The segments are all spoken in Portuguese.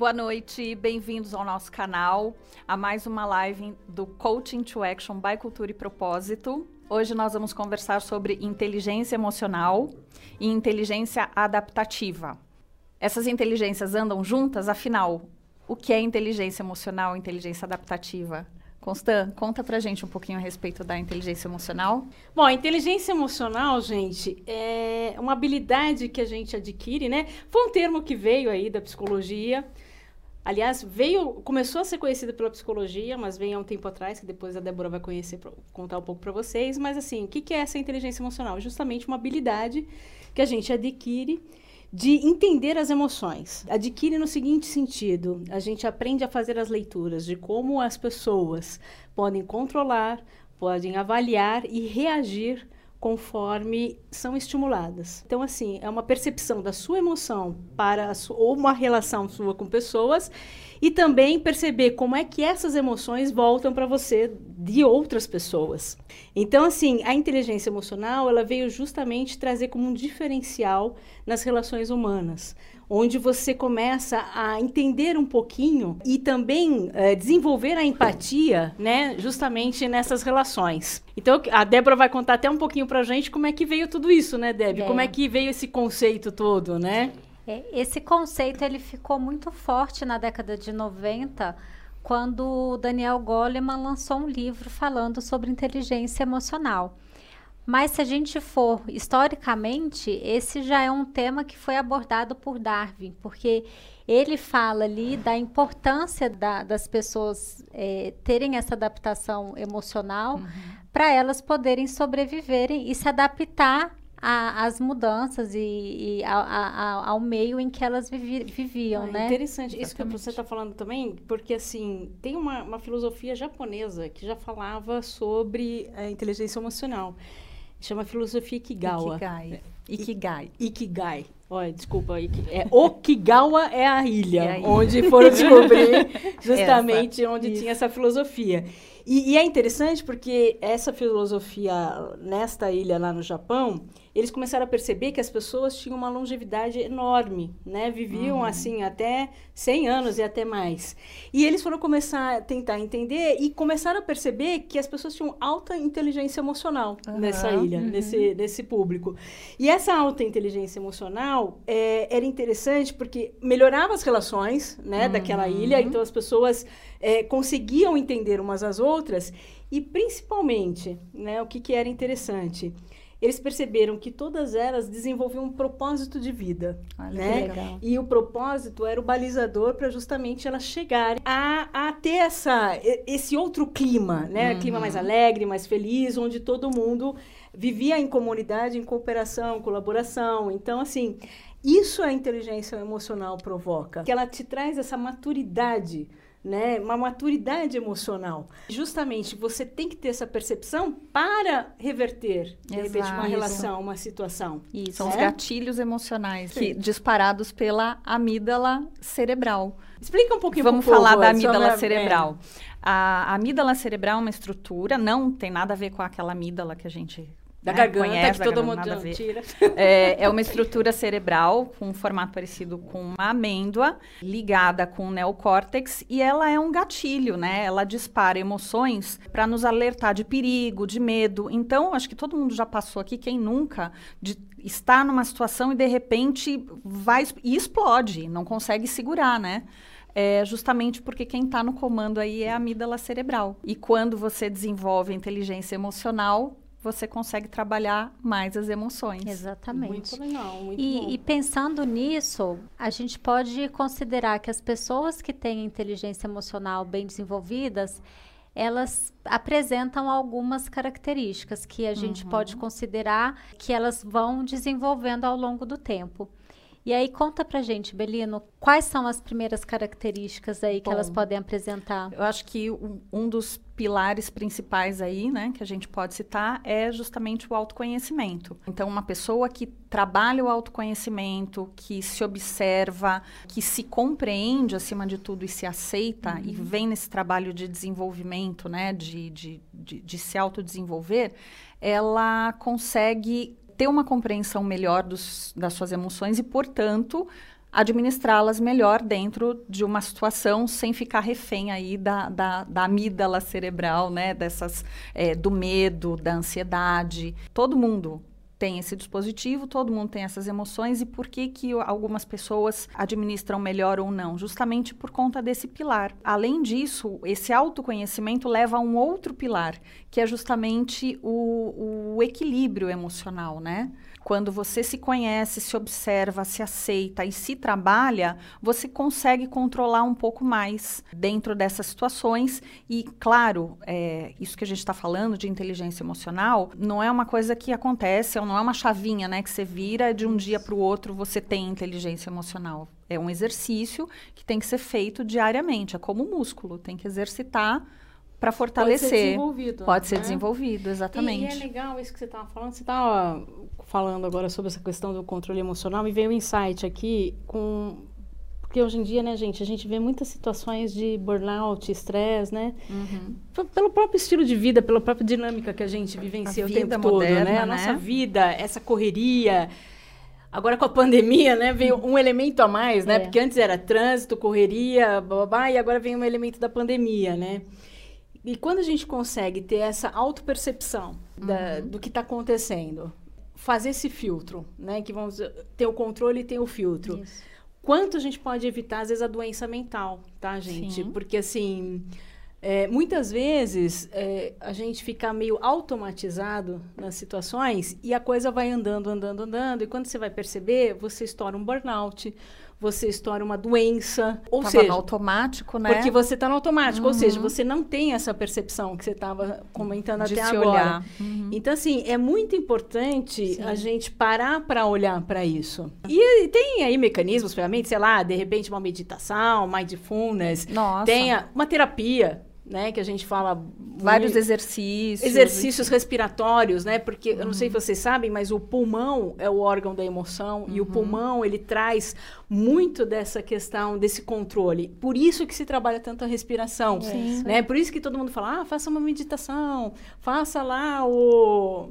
Boa noite, bem-vindos ao nosso canal, a mais uma live do Coaching to Action by Cultura e Propósito. Hoje nós vamos conversar sobre inteligência emocional e inteligência adaptativa. Essas inteligências andam juntas, afinal, o que é inteligência emocional inteligência adaptativa? Constan, conta pra gente um pouquinho a respeito da inteligência emocional. Bom, a inteligência emocional, gente, é uma habilidade que a gente adquire, né? Foi um termo que veio aí da psicologia. Aliás, veio, começou a ser conhecida pela psicologia, mas veio há um tempo atrás, que depois a Débora vai conhecer, contar um pouco para vocês. Mas assim, o que, que é essa inteligência emocional? Justamente uma habilidade que a gente adquire de entender as emoções. Adquire no seguinte sentido: a gente aprende a fazer as leituras de como as pessoas podem controlar, podem avaliar e reagir conforme são estimuladas. Então, assim, é uma percepção da sua emoção para ou uma relação sua com pessoas e também perceber como é que essas emoções voltam para você de outras pessoas. Então, assim, a inteligência emocional, ela veio justamente trazer como um diferencial nas relações humanas, onde você começa a entender um pouquinho e também é, desenvolver a empatia, né, justamente nessas relações. Então, a Débora vai contar até um pouquinho para a gente como é que veio tudo isso, né, Débora? É. Como é que veio esse conceito todo, né? É, esse conceito ele ficou muito forte na década de 90, quando Daniel Goleman lançou um livro falando sobre inteligência emocional. Mas se a gente for historicamente, esse já é um tema que foi abordado por Darwin, porque ele fala ali da importância da, das pessoas é, terem essa adaptação emocional uhum. para elas poderem sobreviverem e se adaptar as mudanças e, e a, a, ao meio em que elas vivi, viviam, ah, né? Interessante. Exatamente. Isso que você está falando também, porque assim, tem uma, uma filosofia japonesa que já falava sobre a inteligência emocional. Chama filosofia Ikigawa. Ikigai. É. Ikigai. Ikigai. Olha, desculpa, é, Okigawa é a ilha, é a ilha. onde foram descobrir justamente essa, onde isso. tinha essa filosofia. E, e, é interessante porque essa filosofia nesta ilha lá no Japão, eles começaram a perceber que as pessoas tinham uma longevidade enorme, né? Viviam uhum. assim até 100 anos e até mais. E eles foram começar a tentar entender e começaram a perceber que as pessoas tinham alta inteligência emocional uhum. nessa ilha, uhum. nesse, nesse público. E essa alta inteligência emocional é, era interessante porque melhorava as relações, né, daquela uhum. ilha. Então as pessoas é, conseguiam entender umas às outras e principalmente, né, o que, que era interessante eles perceberam que todas elas desenvolviam um propósito de vida, Olha, né? E o propósito era o balizador para justamente elas chegarem a, a ter essa, esse outro clima, né? Uhum. Clima mais alegre, mais feliz, onde todo mundo vivia em comunidade, em cooperação, colaboração. Então, assim, isso a inteligência emocional provoca, que ela te traz essa maturidade né? Uma maturidade emocional. Justamente você tem que ter essa percepção para reverter, de Exato. repente, uma relação, uma situação. Isso. São os gatilhos emocionais que, disparados pela amígdala cerebral. Explica um pouquinho Vamos falar da amígdala cerebral. É. A amígdala cerebral é uma estrutura, não tem nada a ver com aquela amígdala que a gente da né? garganta, Conhece, que todo mundo tira. É, é, uma estrutura cerebral com um formato parecido com uma amêndoa, ligada com o neocórtex, e ela é um gatilho, né? Ela dispara emoções para nos alertar de perigo, de medo. Então, acho que todo mundo já passou aqui, quem nunca, de estar numa situação e de repente vai e explode, não consegue segurar, né? é justamente porque quem está no comando aí é a amígdala cerebral. E quando você desenvolve a inteligência emocional, você consegue trabalhar mais as emoções. Exatamente. Muito legal, muito e, bom. e pensando nisso, a gente pode considerar que as pessoas que têm inteligência emocional bem desenvolvidas, elas apresentam algumas características que a gente uhum. pode considerar que elas vão desenvolvendo ao longo do tempo. E aí conta pra gente, Belino, quais são as primeiras características aí Bom, que elas podem apresentar? Eu acho que um, um, dos pilares principais aí, né, que a gente pode citar é justamente o autoconhecimento. Então, uma pessoa que trabalha o autoconhecimento, que se observa, que se compreende acima de tudo e se aceita uhum. e vem nesse trabalho de desenvolvimento, né, de, de, de, de se autodesenvolver, ela consegue ter uma compreensão melhor dos, das suas emoções e, portanto, administrá-las melhor dentro de uma situação sem ficar refém aí da, da, da amígdala cerebral, né? Dessas, é, do medo, da ansiedade. Todo mundo tem esse dispositivo, todo mundo tem essas emoções e por que que algumas pessoas administram melhor ou não? Justamente por conta desse pilar. Além disso, esse autoconhecimento leva a um outro pilar, que é justamente o, o equilíbrio emocional, né? Quando você se conhece, se observa, se aceita e se trabalha, você consegue controlar um pouco mais dentro dessas situações. E, claro, é, isso que a gente está falando de inteligência emocional não é uma coisa que acontece, não é uma chavinha né, que você vira de um dia para o outro você tem inteligência emocional. É um exercício que tem que ser feito diariamente. É como o músculo, tem que exercitar para fortalecer. Pode ser desenvolvido. Pode ser né? desenvolvido, exatamente. E, e, é legal isso que você estava falando. Você estava falando agora sobre essa questão do controle emocional e veio um insight aqui com porque hoje em dia, né, gente, a gente vê muitas situações de burnout, estresse, né? Uhum. Pelo próprio estilo de vida, pela própria dinâmica que a gente vivencia a o tempo moderna, todo, né? A né? nossa vida, essa correria. Agora com a pandemia, né, veio um elemento a mais, né? É. Porque antes era trânsito, correria, babá, e agora vem um elemento da pandemia, né? E quando a gente consegue ter essa autopercepção uhum. do que está acontecendo, fazer esse filtro, né? Que vamos ter o controle e ter o filtro. Isso. Quanto a gente pode evitar, às vezes, a doença mental, tá, gente? Sim. Porque, assim, é, muitas vezes é, a gente fica meio automatizado nas situações e a coisa vai andando, andando, andando, e quando você vai perceber, você estoura um burnout, você estoura uma doença. Ou tava seja, no automático, né? Porque você está no automático, uhum. ou seja, uhum. você não tem essa percepção que você estava comentando De até se agora. Olhar. Uhum. Então, assim, é muito importante Sim. a gente parar para olhar para isso. E tem aí mecanismos, ferramentas, sei lá, de repente uma meditação, mindfulness. Nossa. Tem uma terapia né? Que a gente fala vários exercícios, exercícios respiratórios, né? Porque uhum. eu não sei se vocês sabem, mas o pulmão é o órgão da emoção uhum. e o uhum. pulmão ele traz muito dessa questão desse controle. Por isso que se trabalha tanto a respiração, Sim. né? Por isso que todo mundo fala, ah, faça uma meditação, faça lá o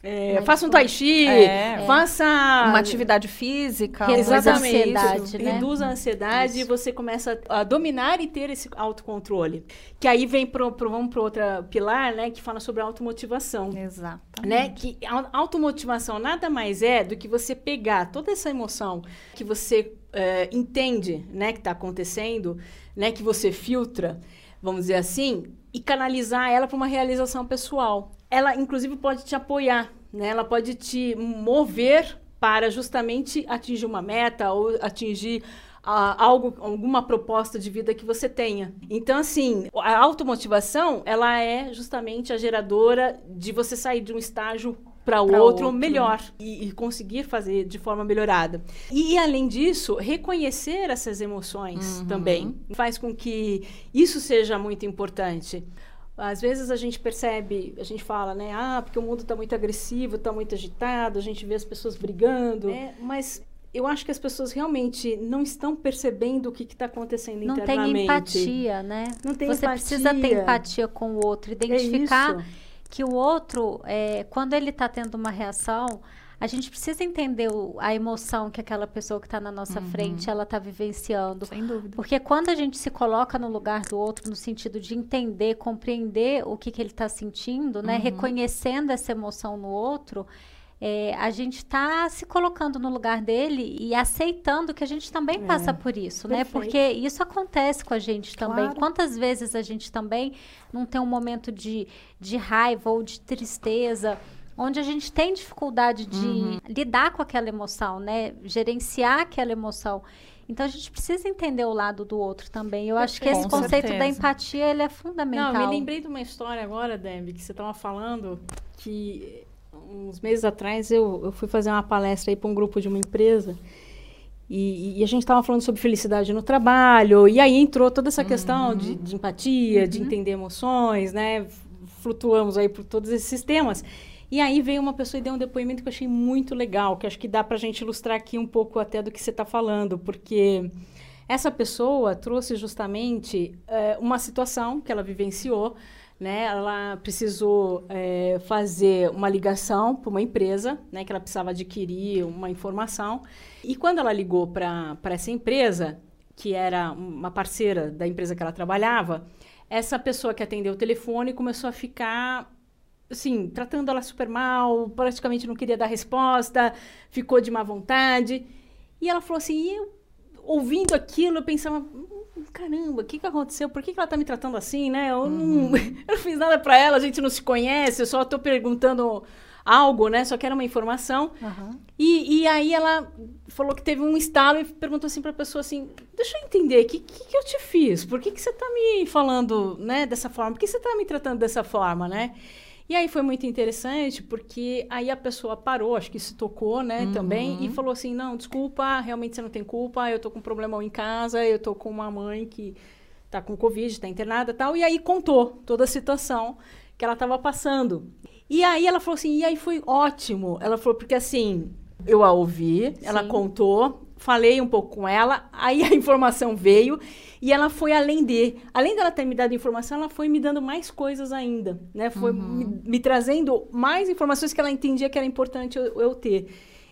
é, faça um tai chi, é, faça uma atividade física, reduz a ansiedade, né? reduz a ansiedade Isso. e você começa a dominar e ter esse autocontrole. Que aí vem pro, pro vamos para outra pilar, né, que fala sobre automotivação. Exato. Né, que a automotivação nada mais é do que você pegar toda essa emoção que você é, entende, né, que está acontecendo, né, que você filtra, vamos dizer assim, e canalizar ela para uma realização pessoal ela inclusive pode te apoiar, né? Ela pode te mover para justamente atingir uma meta ou atingir uh, algo, alguma proposta de vida que você tenha. Então, assim, a automotivação, ela é justamente a geradora de você sair de um estágio para o outro, outro, melhor e, e, conseguir fazer de forma melhorada. E, além disso, reconhecer essas emoções uhum. também faz com que isso seja muito importante. Às vezes a gente percebe, a gente fala, né? Ah, porque o mundo está muito agressivo, está muito agitado, a gente vê as pessoas brigando. É, mas eu acho que as pessoas realmente não estão percebendo o que está acontecendo não internamente. Não tem empatia, né? Não tem Você empatia. precisa ter empatia com o outro, identificar é que o outro, é, quando ele está tendo uma reação, a gente precisa entender o, a emoção que aquela pessoa que está na nossa uhum. frente ela está vivenciando. Sem dúvida. Porque quando a gente se coloca no lugar do outro, no sentido de entender, compreender o que, que ele está sentindo, né? Uhum. Reconhecendo essa emoção no outro, é, a gente está se colocando no lugar dele e aceitando que a gente também é, passa por isso, né? perfeito. né? Porque isso acontece com a gente também. Claro. Quantas vezes a gente também não tem um momento de, de raiva ou de tristeza onde a gente tem dificuldade de uhum. lidar com aquela emoção, né? Gerenciar aquela emoção. Então a gente precisa entender o lado do outro também. Eu acho que esse conceito certeza. da empatia ele é fundamental. Não, me lembrei de uma história agora, Debbie, que você estava falando que uns meses atrás eu, eu fui fazer uma palestra aí para um grupo de uma empresa e, e a gente estava falando sobre felicidade no trabalho e aí entrou toda essa questão uhum. de, de, empatia, uhum. de entender emoções, né? Flutuamos aí por todos esses sistemas. E aí veio uma pessoa e deu um depoimento que eu achei muito legal, que acho que dá para a gente ilustrar aqui um pouco até do que você está falando, porque essa pessoa trouxe justamente é, uma situação que ela vivenciou, né? Ela precisou é, fazer uma ligação para uma empresa, né? Que ela precisava adquirir uma informação. E quando ela ligou para essa empresa, que era uma parceira da empresa que ela trabalhava, essa pessoa que atendeu o telefone começou a ficar assim, tratando ela super mal, praticamente não queria dar resposta, ficou de má vontade. E ela falou assim, e eu, ouvindo aquilo, eu pensava, hum, caramba, o que, que aconteceu? Por que, que ela está me tratando assim, né? Eu, uhum. não, eu não fiz nada para ela, a gente não se conhece, eu só estou perguntando algo, né? Só que era uma informação. Uhum. E, e aí ela falou que teve um estalo e perguntou assim para a pessoa assim, deixa eu entender, o que, que, que, eu te fiz? Por que, que você está me falando né, dessa forma? Por que você está me tratando dessa forma, né? E aí foi muito interessante, porque aí a pessoa parou, acho que se tocou, né, uhum. também, e falou assim, não, desculpa, realmente você não tem culpa, eu tô com um problema em casa, eu tô com uma mãe que tá com Covid, tá internada tal, e aí contou toda a situação que ela estava passando. E aí ela falou assim, e aí foi ótimo. Ela falou, porque assim, eu a ouvi, Sim. ela contou, falei um pouco com ela, aí a informação veio e ela foi além de. Além dela ter me dado informação, ela foi me dando mais coisas ainda, né? Foi uhum. me, me, trazendo mais informações que ela entendia que era importante eu, eu ter.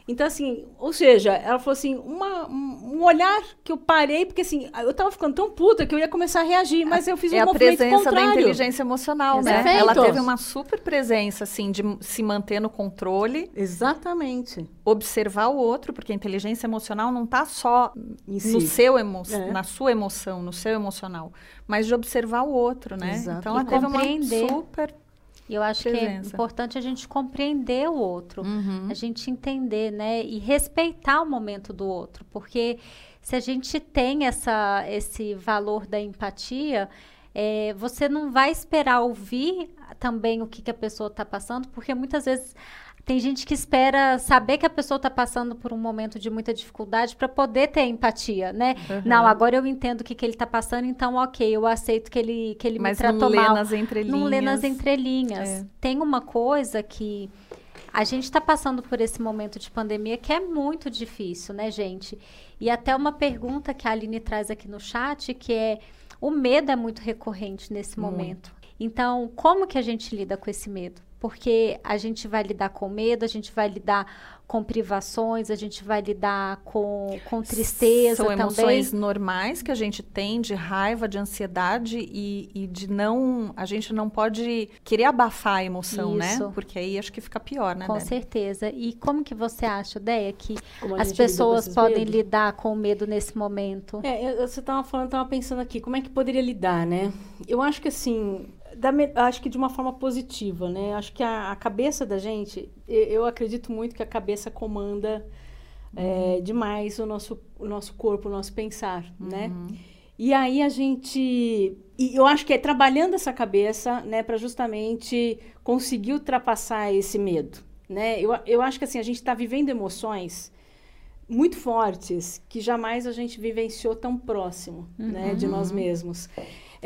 Então, assim, ou seja, ela falou assim, uma, um olhar que eu parei, porque assim, eu tava ficando tão puta que eu ia começar a reagir, mas eu fiz é um movimento contrário. É a presença da inteligência emocional, né? Ela teve uma super presença, assim, de se manter no controle. Exatamente. Observar o outro, porque a inteligência emocional não tá só si. no seu emo é. na sua emoção, no seu emocional, mas de observar o outro, né? Exato. Então, ela teve uma super e eu acho presença. que é importante a gente compreender o outro, uhum. a gente entender, né? E respeitar o momento do outro. Porque se a gente tem essa, esse valor da empatia, é, você não vai esperar ouvir também o que, que a pessoa está passando, porque muitas vezes tem gente que espera saber que a pessoa está passando por um momento de muita dificuldade para poder ter empatia, né? Uhum. Não, agora eu entendo o que, que ele está passando, então ok, eu aceito que ele, que ele Mas me tratou não mal. Lê nas entrelinhas. Não lê nas entrelinhas. É. Tem uma coisa que a gente está passando por esse momento de pandemia que é muito difícil, né, gente? E até uma pergunta que a Aline traz aqui no chat, que é o medo é muito recorrente nesse muito. momento. Então, como que a gente lida com esse medo? Porque a gente vai lidar com medo, a gente vai lidar com privações, a gente vai lidar com, com tristeza São também. emoções normais que a gente tem de raiva, de ansiedade e, e, de não... A gente não pode querer abafar a emoção, né? Isso. né? Porque aí acho que fica pior, né, Com Débora? certeza. E como que você acha, Deia, que as pessoas podem medos? lidar com o medo nesse momento? É, eu, você estava falando, estava pensando aqui, como é que poderia lidar, né? Eu acho que, assim, da, acho que de uma forma positiva, né? Acho que a, a cabeça da gente, eu, eu, acredito muito que a cabeça comanda é, uhum. é, demais o nosso, o nosso corpo, o nosso pensar, né? uhum. né? E aí a gente, eu acho que é trabalhando essa cabeça, né, para justamente conseguir ultrapassar esse medo, né? Eu, eu acho que assim a gente está vivendo emoções muito fortes que jamais a gente vivenciou tão próximo, uhum. né, de nós uhum. mesmos.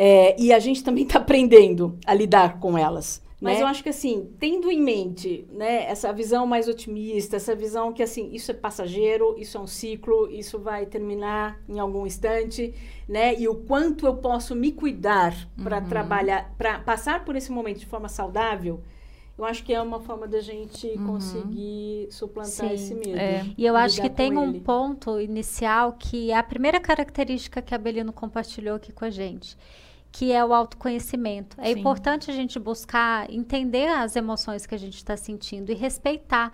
É, e a gente também está aprendendo a lidar com elas. Mas né? eu acho que assim, tendo em mente, né, essa visão mais otimista, essa visão que assim, isso é passageiro, isso é um ciclo, isso vai terminar em algum instante, né? E o quanto eu posso me cuidar para uhum. trabalhar, para passar por esse momento de forma saudável, eu acho que é uma forma da gente uhum. conseguir suplantar Sim, esse medo. É. E eu acho que tem um ponto inicial que é a primeira característica que a Belino compartilhou aqui com a gente que é o autoconhecimento. É Sim. importante a gente buscar entender as emoções que a gente está sentindo e respeitar.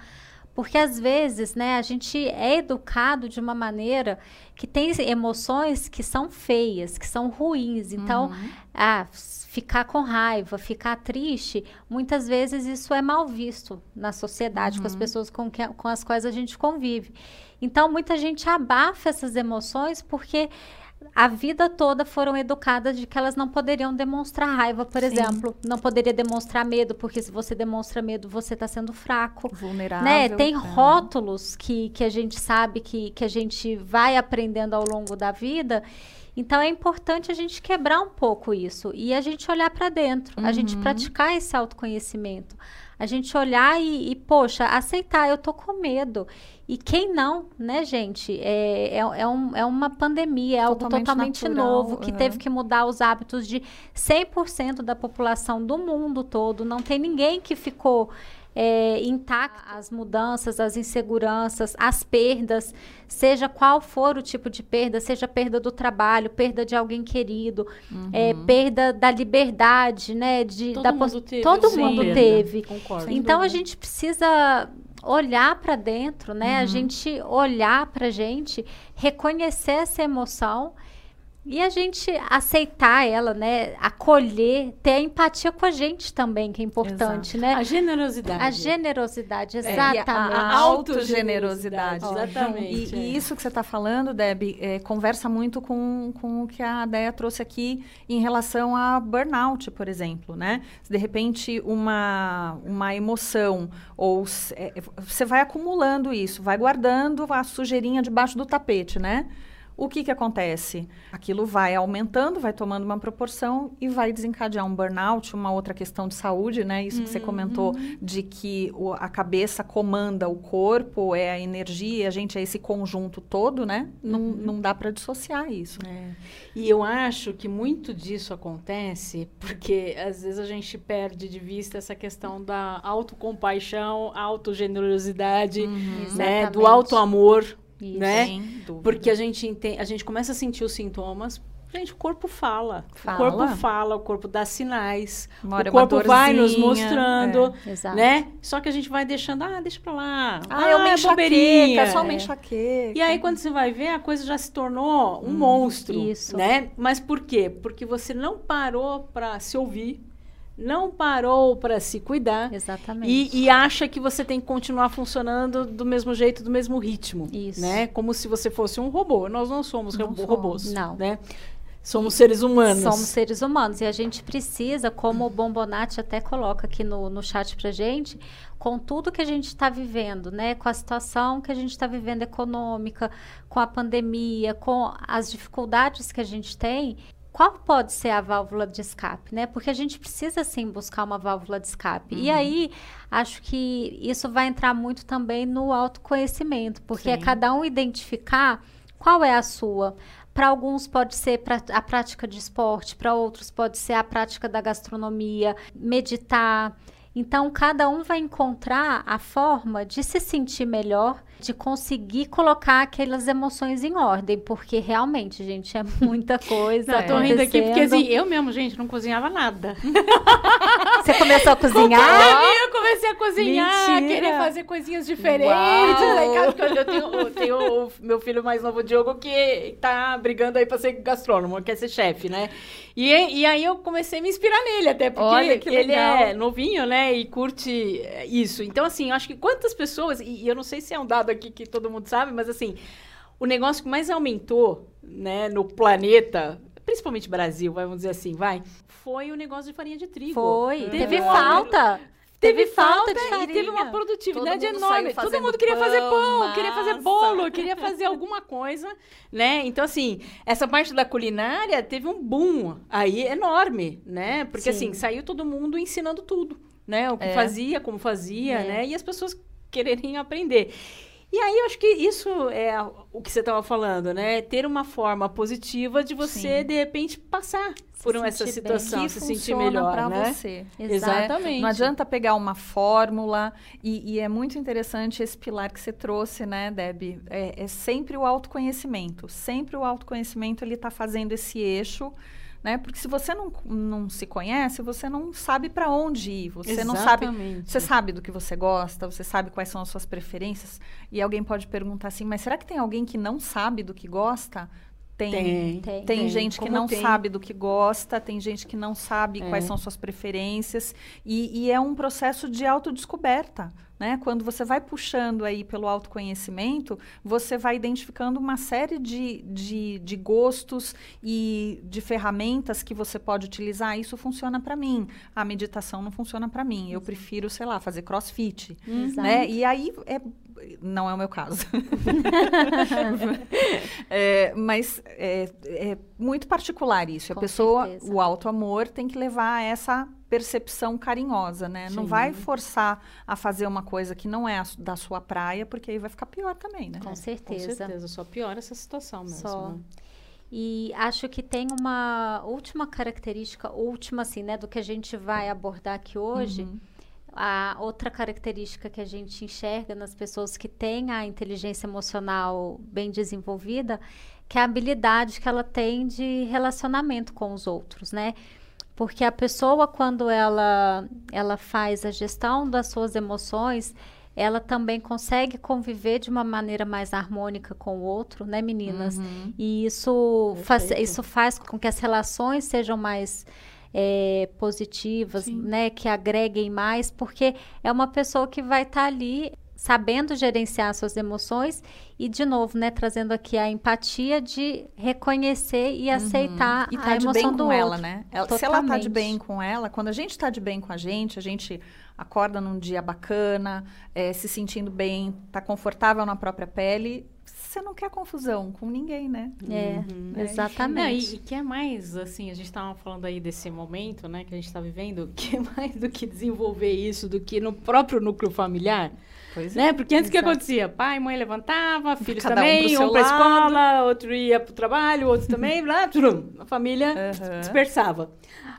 Porque às vezes, né, a gente é educado de uma maneira que tem emoções que são feias, que são ruins. Então, uhum. ah, ficar com raiva, ficar triste, muitas vezes isso é mal visto na sociedade, uhum. com as uhum. pessoas com, que, com as quais a gente convive. Então, muita gente abafa essas emoções porque a vida toda foram educadas de que elas não poderiam demonstrar raiva, por Sim. exemplo. Não poderia demonstrar medo, porque se você demonstra medo, você está sendo fraco. Vulnerável. Né? Tem é. rótulos que, que a gente sabe que, que a gente vai aprendendo ao longo da vida Então é importante a gente quebrar um pouco isso e a gente olhar para dentro, uhum. a gente uhum. praticar esse autoconhecimento, a gente olhar e, e, poxa, aceitar, eu tô com medo. E quem não, né, gente? É, é, é, um, é uma pandemia, é algo totalmente, totalmente novo, que uhum. teve que mudar os hábitos de 100% da população do mundo todo. Não tem ninguém que ficou é, intacto as mudanças, as inseguranças, as perdas, seja qual for o tipo de perda, seja perda do trabalho, perda de alguém querido, uhum. é, perda da liberdade, né? De, todo da mundo teve. Todo sim, mundo teve. Concordo. Então a gente precisa olhar para dentro, né? Uhum. A gente olhar para a gente, reconhecer essa emoção e a gente aceitar ela, né? Acolher, ter a empatia com a gente também, que é importante, Exato. né? A generosidade. A generosidade, exatamente. É, a, a autogenerosidade. Exatamente. E, é. e, isso que você está falando, Deb, é, conversa muito com, com o que a Deia trouxe aqui em relação a burnout, por exemplo, né? De repente, uma, uma emoção, ou é, você vai acumulando isso, vai guardando a sujeirinha debaixo do tapete, né? O que, que acontece? Aquilo vai aumentando, vai tomando uma proporção e vai desencadear um burnout, uma outra questão de saúde, né? Isso que você comentou uhum. de que o, a cabeça comanda o corpo, é a energia, a gente é esse conjunto todo, né? Não, uhum. não dá para dissociar isso. É. E eu acho que muito disso acontece porque às vezes a gente perde de vista essa questão da autocompaixão, autogenerosidade, uhum. né? Do auto amor isso, né? Porque a gente entende, a gente começa a sentir os sintomas. Gente, o corpo fala. fala. O corpo fala, o corpo dá sinais. o corpo vai nos mostrando, é. né? Só que a gente vai deixando, ah, deixa pra lá. Ah, ah é uma enxaqueca, é só uma enxaqueca. E aí, quando você vai ver, a coisa já se tornou um hum, monstro, isso. né? Mas por quê? Porque você não parou para se ouvir, não parou para se cuidar. Exatamente. E, e, acha que você tem que continuar funcionando do mesmo jeito, do mesmo ritmo. Isso. Né? Como se você fosse um robô. Nós não somos não robôs. Somos. Não. Né? Somos seres humanos. Somos seres humanos. E a gente precisa, como o Bombonati até coloca aqui no, no chat pra gente, com tudo que a gente está vivendo, né? Com a situação que a gente está vivendo econômica, com a pandemia, com as dificuldades que a gente tem, qual pode ser a válvula de escape, né? Porque a gente precisa sim buscar uma válvula de escape. Uhum. E aí, acho que isso vai entrar muito também no autoconhecimento, porque é sim. é cada um identificar qual é a sua. Para alguns pode ser pra, a prática de esporte, para outros pode ser a prática da gastronomia, meditar. Então, cada um vai encontrar a forma de se sentir melhor de conseguir colocar aquelas emoções em ordem, porque realmente, gente, é muita coisa. Não, tô rindo aqui porque assim, eu mesmo, gente, não cozinhava nada. Você começou a cozinhar? eu comecei a cozinhar, Mentira. querer fazer coisinhas diferentes. Aí, eu tenho, eu tenho o meu filho mais novo, Diogo, que tá brigando aí pra ser gastrônomo, quer ser chefe, né? E, e aí eu comecei a me inspirar nele, até porque ele é novinho, né? E curte isso. Então, assim, eu acho que quantas pessoas, e eu não sei se é um dado aqui que todo mundo sabe, mas assim, o negócio que mais aumentou, né, no planeta, principalmente Brasil, vamos dizer assim, vai, foi o negócio de farinha de trigo. Foi, teve, teve falta. Teve, falta, falta e teve uma produtividade enorme. Todo mundo queria pão, fazer pão, massa. queria fazer bolo, queria fazer alguma coisa, né? Então, assim, essa parte da culinária teve um boom aí enorme, né? Porque, Sim. assim, saiu todo mundo ensinando tudo, né? O que é. fazia, como fazia, é. né? E as pessoas quererem aprender. E aí eu acho que isso é o que você estava falando, né? Ter uma forma positiva de você, Sim. de repente, passar se por essa situação, bem. se sentir melhor, para né? você. Exatamente. Não adianta pegar uma fórmula e, e, é muito interessante esse pilar que você trouxe, né, Deb? É, é sempre o autoconhecimento. Sempre o autoconhecimento ele está fazendo esse eixo né? Porque se você não, não se conhece, você não sabe para onde ir. Você Exatamente. não sabe. Você sabe do que você gosta, você sabe quais são as suas preferências. E alguém pode perguntar assim, mas será que tem alguém que não sabe do que gosta? Tem. Tem, tem, tem gente que não tem. sabe do que gosta, tem gente que não sabe é. quais são suas preferências. E, e é um processo de autodescoberta. Né? Quando você vai puxando aí pelo autoconhecimento, você vai identificando uma série de, de, de gostos e de ferramentas que você pode utilizar. Isso funciona para mim. A meditação não funciona para mim. Eu prefiro, sei lá, fazer crossfit. Né? E aí é não é o meu caso. é, mas é, é, muito particular isso. Com a pessoa, certeza. o alto amor tem que levar a essa percepção carinhosa, né? Sim. Não vai forçar a fazer uma coisa que não é a, da sua praia, porque aí vai ficar pior também, né? Com certeza. Com certeza, só piora essa situação mesmo. Só. Né? E acho que tem uma última característica, última assim, né, do que a gente vai abordar aqui hoje. Uhum. A outra característica que a gente enxerga nas pessoas que têm a inteligência emocional bem desenvolvida, que é a habilidade que ela tem de relacionamento com os outros, né? Porque a pessoa, quando ela, ela faz a gestão das suas emoções, ela também consegue conviver de uma maneira mais harmônica com o outro, né, meninas? Uhum. E isso faz, isso faz com que as relações sejam mais é, positivas, Sim. né, que agreguem mais, porque é uma pessoa que vai estar tá ali sabendo gerenciar suas emoções e de novo, né, trazendo aqui a empatia de reconhecer e uhum. aceitar e tá a emoção de bem do com outro. ela, né? Ela, se ela tá de bem com ela, quando a gente tá de bem com a gente, a gente acorda num dia bacana, é, se sentindo bem, tá confortável na própria pele, você não quer confusão com ninguém, né? É, uhum. exatamente. Não, e, e que é mais, assim, a gente estava falando aí desse momento, né, que a gente está vivendo, que é mais do que desenvolver isso, do que no próprio núcleo familiar. Pois né? É. Porque antes o que acontecia? Pai e mãe levantava, filhos Cada também, um para a escola, outro ia para o trabalho, outro também, lá, a família uhum. dispersava.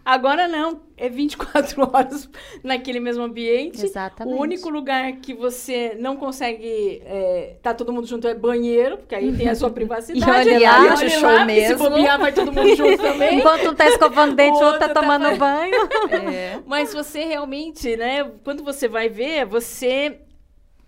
Agora não, é 24 horas naquele mesmo ambiente. Exatamente. O único lugar que você não consegue é, tá todo mundo junto é banheiro, porque aí tem a sua privacidade. e olha lá, olha show lá, mesmo. Se bobear, vai todo mundo junto também. Enquanto um tá escovando dente, o outro tá, tá tomando banho. É. Mas você realmente, né, quando você vai ver, você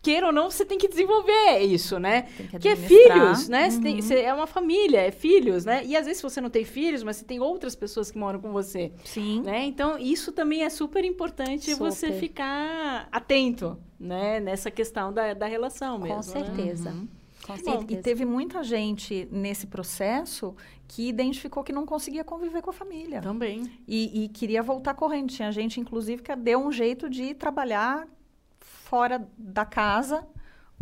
queira ou não, você tem que desenvolver isso, né? Que, que é filhos, né? Uhum. Você, tem, você é uma família, é filhos, né? E às vezes você não tem filhos, mas você tem outras pessoas que moram com você. Sim. Né? Então, isso também é super importante super. você ficar atento, né? Nessa questão da, da relação mesmo. Com né? certeza. Né? Uhum. Com certeza. E, e teve muita gente nesse processo que identificou que não conseguia conviver com a família. Também. E, e queria voltar correndo. Tinha gente, inclusive, que deu um jeito de trabalhar fora da casa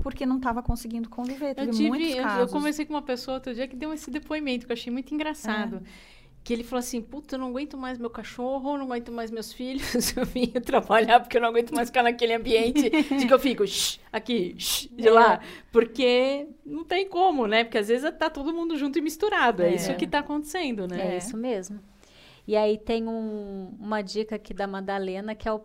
porque não estava conseguindo conviver. Teve eu tive, muitos casos. Eu, eu conversei com uma pessoa outro dia que deu esse depoimento que eu achei muito engraçado. É. Que ele falou assim: Puta, eu não aguento mais meu cachorro, não aguento mais meus filhos. Eu vim trabalhar porque eu não aguento mais ficar naquele ambiente de que eu fico shh, aqui, shh, de é. lá. Porque não tem como, né? Porque às vezes tá todo mundo junto e misturado. É, é isso que está acontecendo, né? É isso mesmo. E aí tem um, uma dica aqui da Madalena, que é o,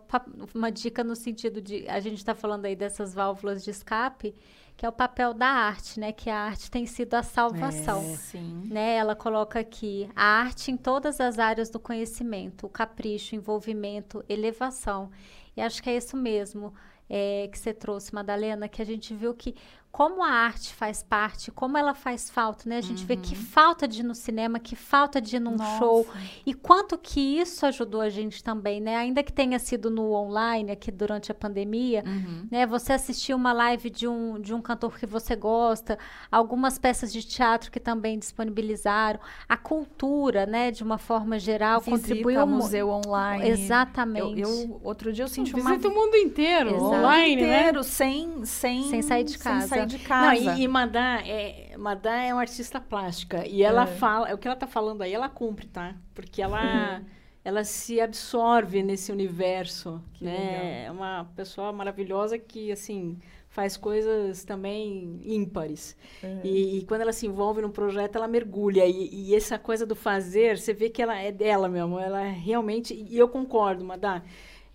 uma dica no sentido de. A gente está falando aí dessas válvulas de escape, que é o papel da arte, né? Que a arte tem sido a salvação. É, sim. Né? Ela coloca aqui a arte em todas as áreas do conhecimento, o capricho, envolvimento, elevação. E acho que é isso mesmo. É, que você trouxe, Madalena, que a gente viu que como a arte faz parte, como ela faz falta, né? A gente uhum. vê que uhum. falta de ir no cinema, que falta de ir num Nossa. show. E quanto que isso ajudou a gente também, né? Ainda que tenha sido no online aqui durante a pandemia, uhum. né? Você assistiu uma live de um, de um cantor que você gosta, algumas peças de teatro que também disponibilizaram, a cultura, né? De uma forma geral, Visita contribuiu ao museu online. Exatamente. Eu, eu outro dia eu senti uma... Visita o mundo inteiro, Exato. online, né? inteiro, né? Sem, sem, sem sair de casa de casa. Não, e, e Madá é, Madá é uma artista plástica. E ela é. fala, o que ela está falando aí, ela cumpre, tá? Porque ela, uhum. ela se absorve nesse universo. Que né? Legal. É uma pessoa maravilhosa que, assim, faz coisas também ímpares. Uhum. E, e, quando ela se envolve num projeto, ela mergulha. E, e, essa coisa do fazer, você vê que ela é dela mesmo. Ela realmente. E eu concordo, Madá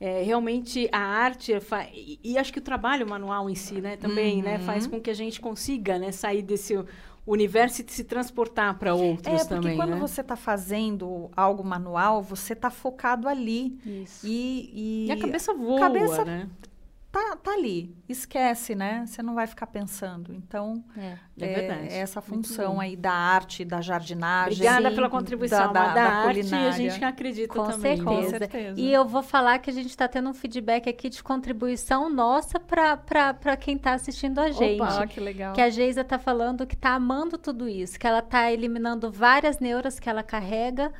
é, realmente a arte e, e, acho que o trabalho manual em si, né, também, né, uhum. né, faz com que a gente consiga, né, sair desse universo e se transportar para outros é, porque também. quando né? você está fazendo algo manual, você está focado ali. Isso. E, e, e a cabeça voa, cabeça né? Tá, tá ali. Esquece, né? Você não vai ficar pensando. Então, é, é, é essa função aí da arte, da jardinagem. Obrigada sim, pela contribuição da, da, da, da arte. A gente acredita Com também. Certeza. Com certeza. E eu vou falar que a gente está tendo um feedback aqui de contribuição nossa para quem está assistindo a gente. Opa, que legal. Que a Geisa está falando que está amando tudo isso, que ela está eliminando várias neuras que ela carrega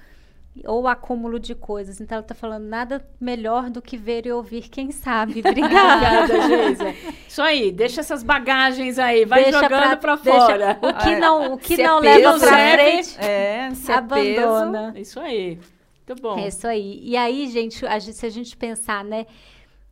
ou acúmulo de coisas. Então ela está falando nada melhor do que ver e ouvir quem sabe. Obrigada, Geisa. Isso aí, deixa essas bagagens aí, vai deixa jogando para fora. O que não, o que se é não é leva para frente, é, se é abandona. É isso aí. Muito bom. É isso aí. E aí, gente, a gente se a gente pensar, né,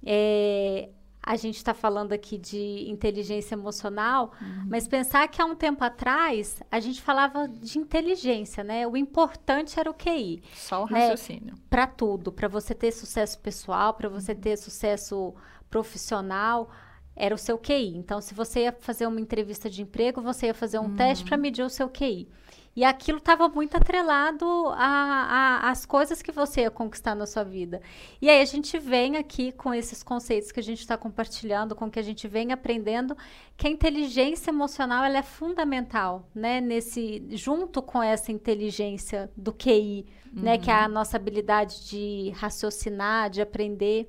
é, a gente está falando aqui de inteligência emocional, uhum. mas pensar que há um tempo atrás a gente falava de inteligência, né? O importante era o QI. Só o né? raciocínio. Né? Para tudo, para você ter sucesso pessoal, para você uhum. ter sucesso profissional, era o seu QI. Então, se você ia fazer uma entrevista de emprego, você ia fazer um uhum. teste para medir o seu QI. E aquilo estava muito atrelado às coisas que você ia conquistar na sua vida. E aí a gente vem aqui com esses conceitos que a gente está compartilhando, com que a gente vem aprendendo, que a inteligência emocional ela é fundamental, né? Nesse, junto com essa inteligência do QI, uhum. né? Que é a uhum. nossa habilidade de raciocinar, de aprender.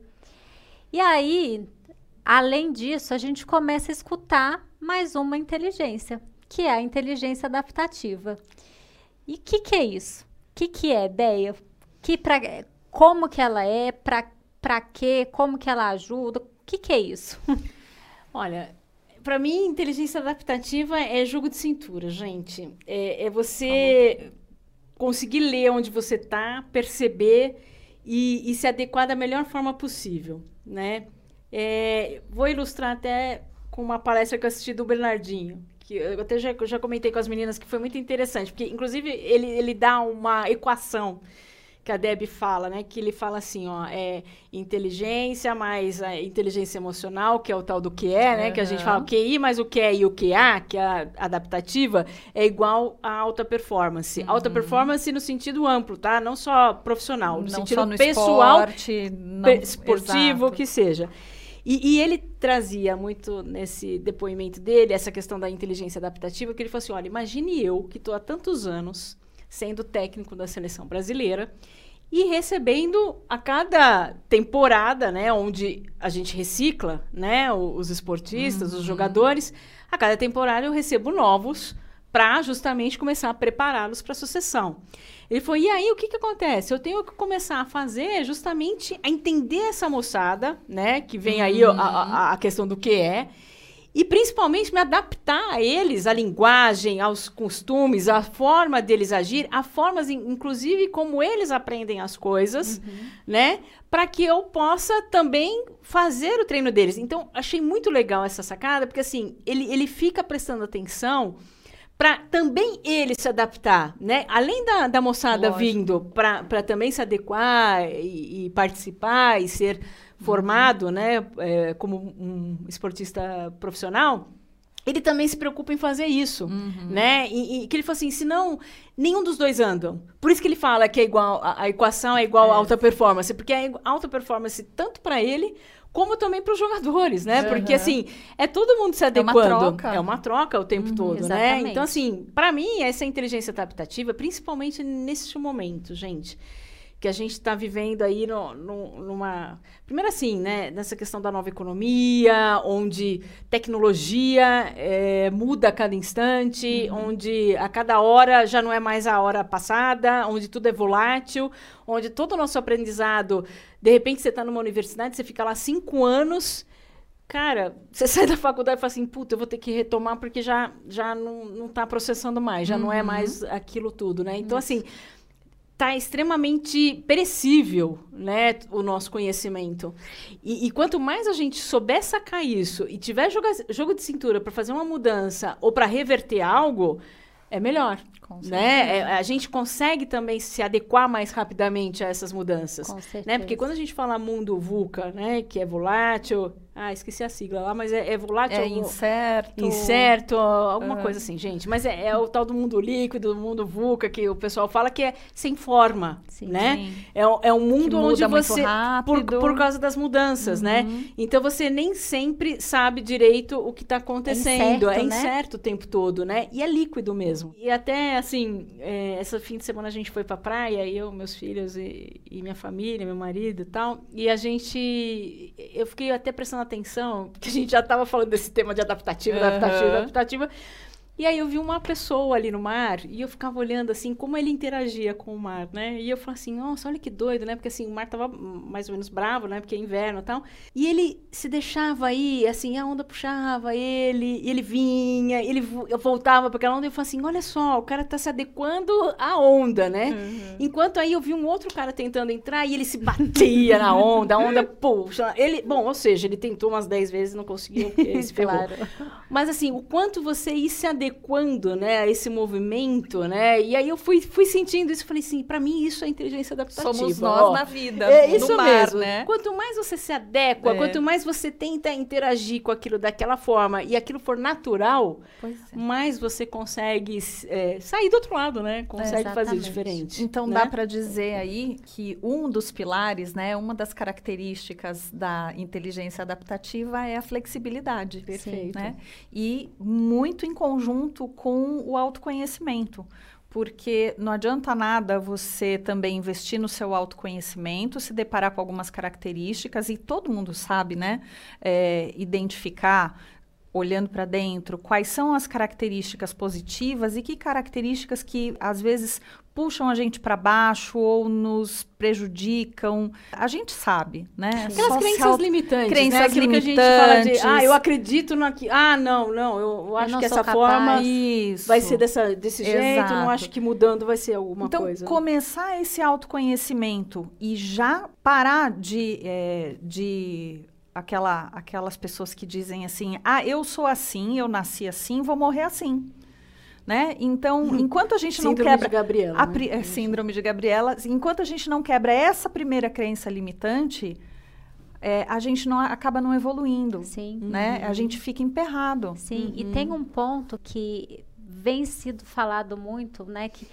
E aí, além disso, a gente começa a escutar mais uma inteligência, que é a inteligência adaptativa. E o que, que é isso? O que, que é, Deia? Que pra, como que ela é? Para quê? Como que ela ajuda? O que, que é isso? Olha, para mim, inteligência adaptativa é jogo de cintura, gente. É, é você conseguir ler onde você está, perceber e, e, se adequar da melhor forma possível, né? É, vou ilustrar até com uma palestra que eu assisti do Bernardinho, que eu até já, já comentei com as meninas que foi muito interessante, porque inclusive ele, ele dá uma equação que a Deb fala, né? Que ele fala assim, ó, é inteligência mais a inteligência emocional, que é o tal do QE, né? Uhum. Que a gente fala o QI mais o QE e o QA, que é a adaptativa, é igual a alta performance. Uhum. Alta performance no sentido amplo, tá? Não só profissional, no não sentido no pessoal, esporte, não, esportivo, o que seja. E, e, ele trazia muito nesse depoimento dele essa questão da inteligência adaptativa, que ele falou assim: olha, imagine eu que estou há tantos anos sendo técnico da seleção brasileira e recebendo a cada temporada, né, onde a gente recicla, né, os esportistas, uhum. os jogadores, a cada temporada eu recebo novos para justamente começar a prepará-los para a sucessão. Ele falou: e aí o que, que acontece? Eu tenho que começar a fazer justamente a entender essa moçada, né? Que vem aí a, a, a questão do que é. E principalmente me adaptar a eles, a linguagem, aos costumes, a forma deles agir, a formas, inclusive, como eles aprendem as coisas, uhum. né? Para que eu possa também fazer o treino deles. Então, achei muito legal essa sacada, porque assim, ele, ele fica prestando atenção para também ele se adaptar, né? Além da, da moçada Lógico. vindo para também se adequar e, e, participar e ser formado, uhum. né, é, como um esportista profissional, ele também se preocupa em fazer isso, uhum. né? E, e, que ele fala assim, senão nenhum dos dois andam. Por isso que ele fala que é igual a, a equação é igual é. a alta performance, porque é alta performance tanto para ele como também para os jogadores, né? Uhum. Porque assim, é todo mundo se adequando. É uma troca, é uma troca o tempo uhum, todo, exatamente. né? Então assim, para mim essa inteligência adaptativa, principalmente nesse momento, gente, que a gente está vivendo aí no, no, numa. Primeiro, assim, né, nessa questão da nova economia, onde tecnologia é, muda a cada instante, uhum. onde a cada hora já não é mais a hora passada, onde tudo é volátil, onde todo o nosso aprendizado. De repente, você está numa universidade, você fica lá cinco anos. Cara, você sai da faculdade e fala assim, puta, eu vou ter que retomar porque já, já não, está processando mais, já uhum. não é uhum. mais aquilo tudo, né? Então, assim, está extremamente perecível, né, o nosso conhecimento. E, e, quanto mais a gente souber sacar isso e tiver joga, jogo de cintura para fazer uma mudança ou para reverter algo, é melhor. Né? É, a gente consegue também se adequar mais rapidamente a essas mudanças. Com né? Porque quando a gente fala mundo VUCA, né, que é volátil, ah, esqueci a sigla lá, mas é, é volátil. É incerto. Incerto, alguma uhum. coisa assim, gente. Mas é, é, o tal do mundo líquido, do mundo VUCA, que o pessoal fala que é sem forma, sim, né? Sim. É, é um mundo onde você... Por, por causa das mudanças, né? uhum. né? Então, você nem sempre sabe direito o que está acontecendo. É incerto, é incerto né? o tempo todo, né? E é líquido mesmo. E até, assim, é, essa fim de semana a gente foi pra praia, eu, meus filhos e, e minha família, meu marido e tal. E a gente... Eu fiquei até prestando atenção, porque a gente já estava falando desse tema de adaptativa, uhum. adaptativa, adaptativa. E aí eu vi uma pessoa ali no mar e eu ficava olhando assim como ele interagia com o mar, né? E eu falei assim, nossa, olha que doido, né? Porque assim, o mar tava mais ou menos bravo, né? Porque é inverno e tal. E ele se deixava aí, assim, a onda puxava ele, e ele vinha, ele eu voltava para aquela onda e eu falei assim, olha só, o cara tá se adequando à onda, né? Uhum. Enquanto aí eu vi um outro cara tentando entrar e ele se batia na onda, a onda puxa. Ele, bom, ou seja, ele tentou umas 10 vezes e não conseguiu, porque ele se ferrou. claro. Mas assim, o quanto você ir se adequando adequando, né, a esse movimento, né? E aí eu fui, fui sentindo isso, falei assim, para mim isso é inteligência adaptativa. Somos nós ó. na vida, é isso mar, mesmo. Né? Quanto mais você se adequa, é. quanto mais você tenta interagir com aquilo daquela forma e aquilo for natural, é. mais você consegue é, sair do outro lado, né? Consegue fazer diferente. Então né? dá para dizer aí que um dos pilares, né, uma das características da inteligência adaptativa é a flexibilidade. Perfeito. Né? E muito em conjunto junto com o autoconhecimento. Porque não adianta nada você também investir no seu autoconhecimento, se deparar com algumas características, e todo mundo sabe, né? É, identificar olhando para dentro, quais são as características positivas e que características que às vezes puxam a gente para baixo ou nos prejudicam. A gente sabe, né? Aquelas Social... crenças limitantes, crenças né? Aquilo limitantes. que a gente fala de, ah, eu acredito naquilo. Ah, não, não, eu, eu acho eu que essa capaz. forma Isso. vai ser dessa, desse Exato. jeito, não acho que mudando vai ser alguma então, coisa. Então, começar esse autoconhecimento e já parar de, é, de aquela, aquelas pessoas que dizem assim, ah, eu sou assim, eu nasci assim, vou morrer assim né? Então, enquanto a gente não quebra de Gabriela, a né? É, síndrome de Gabriela, enquanto a gente não quebra essa primeira crença limitante, é, a gente não acaba não evoluindo, Sim. né? Uhum. A gente fica emperrado. Sim, uhum. e tem um ponto que vem sido falado muito, né? Que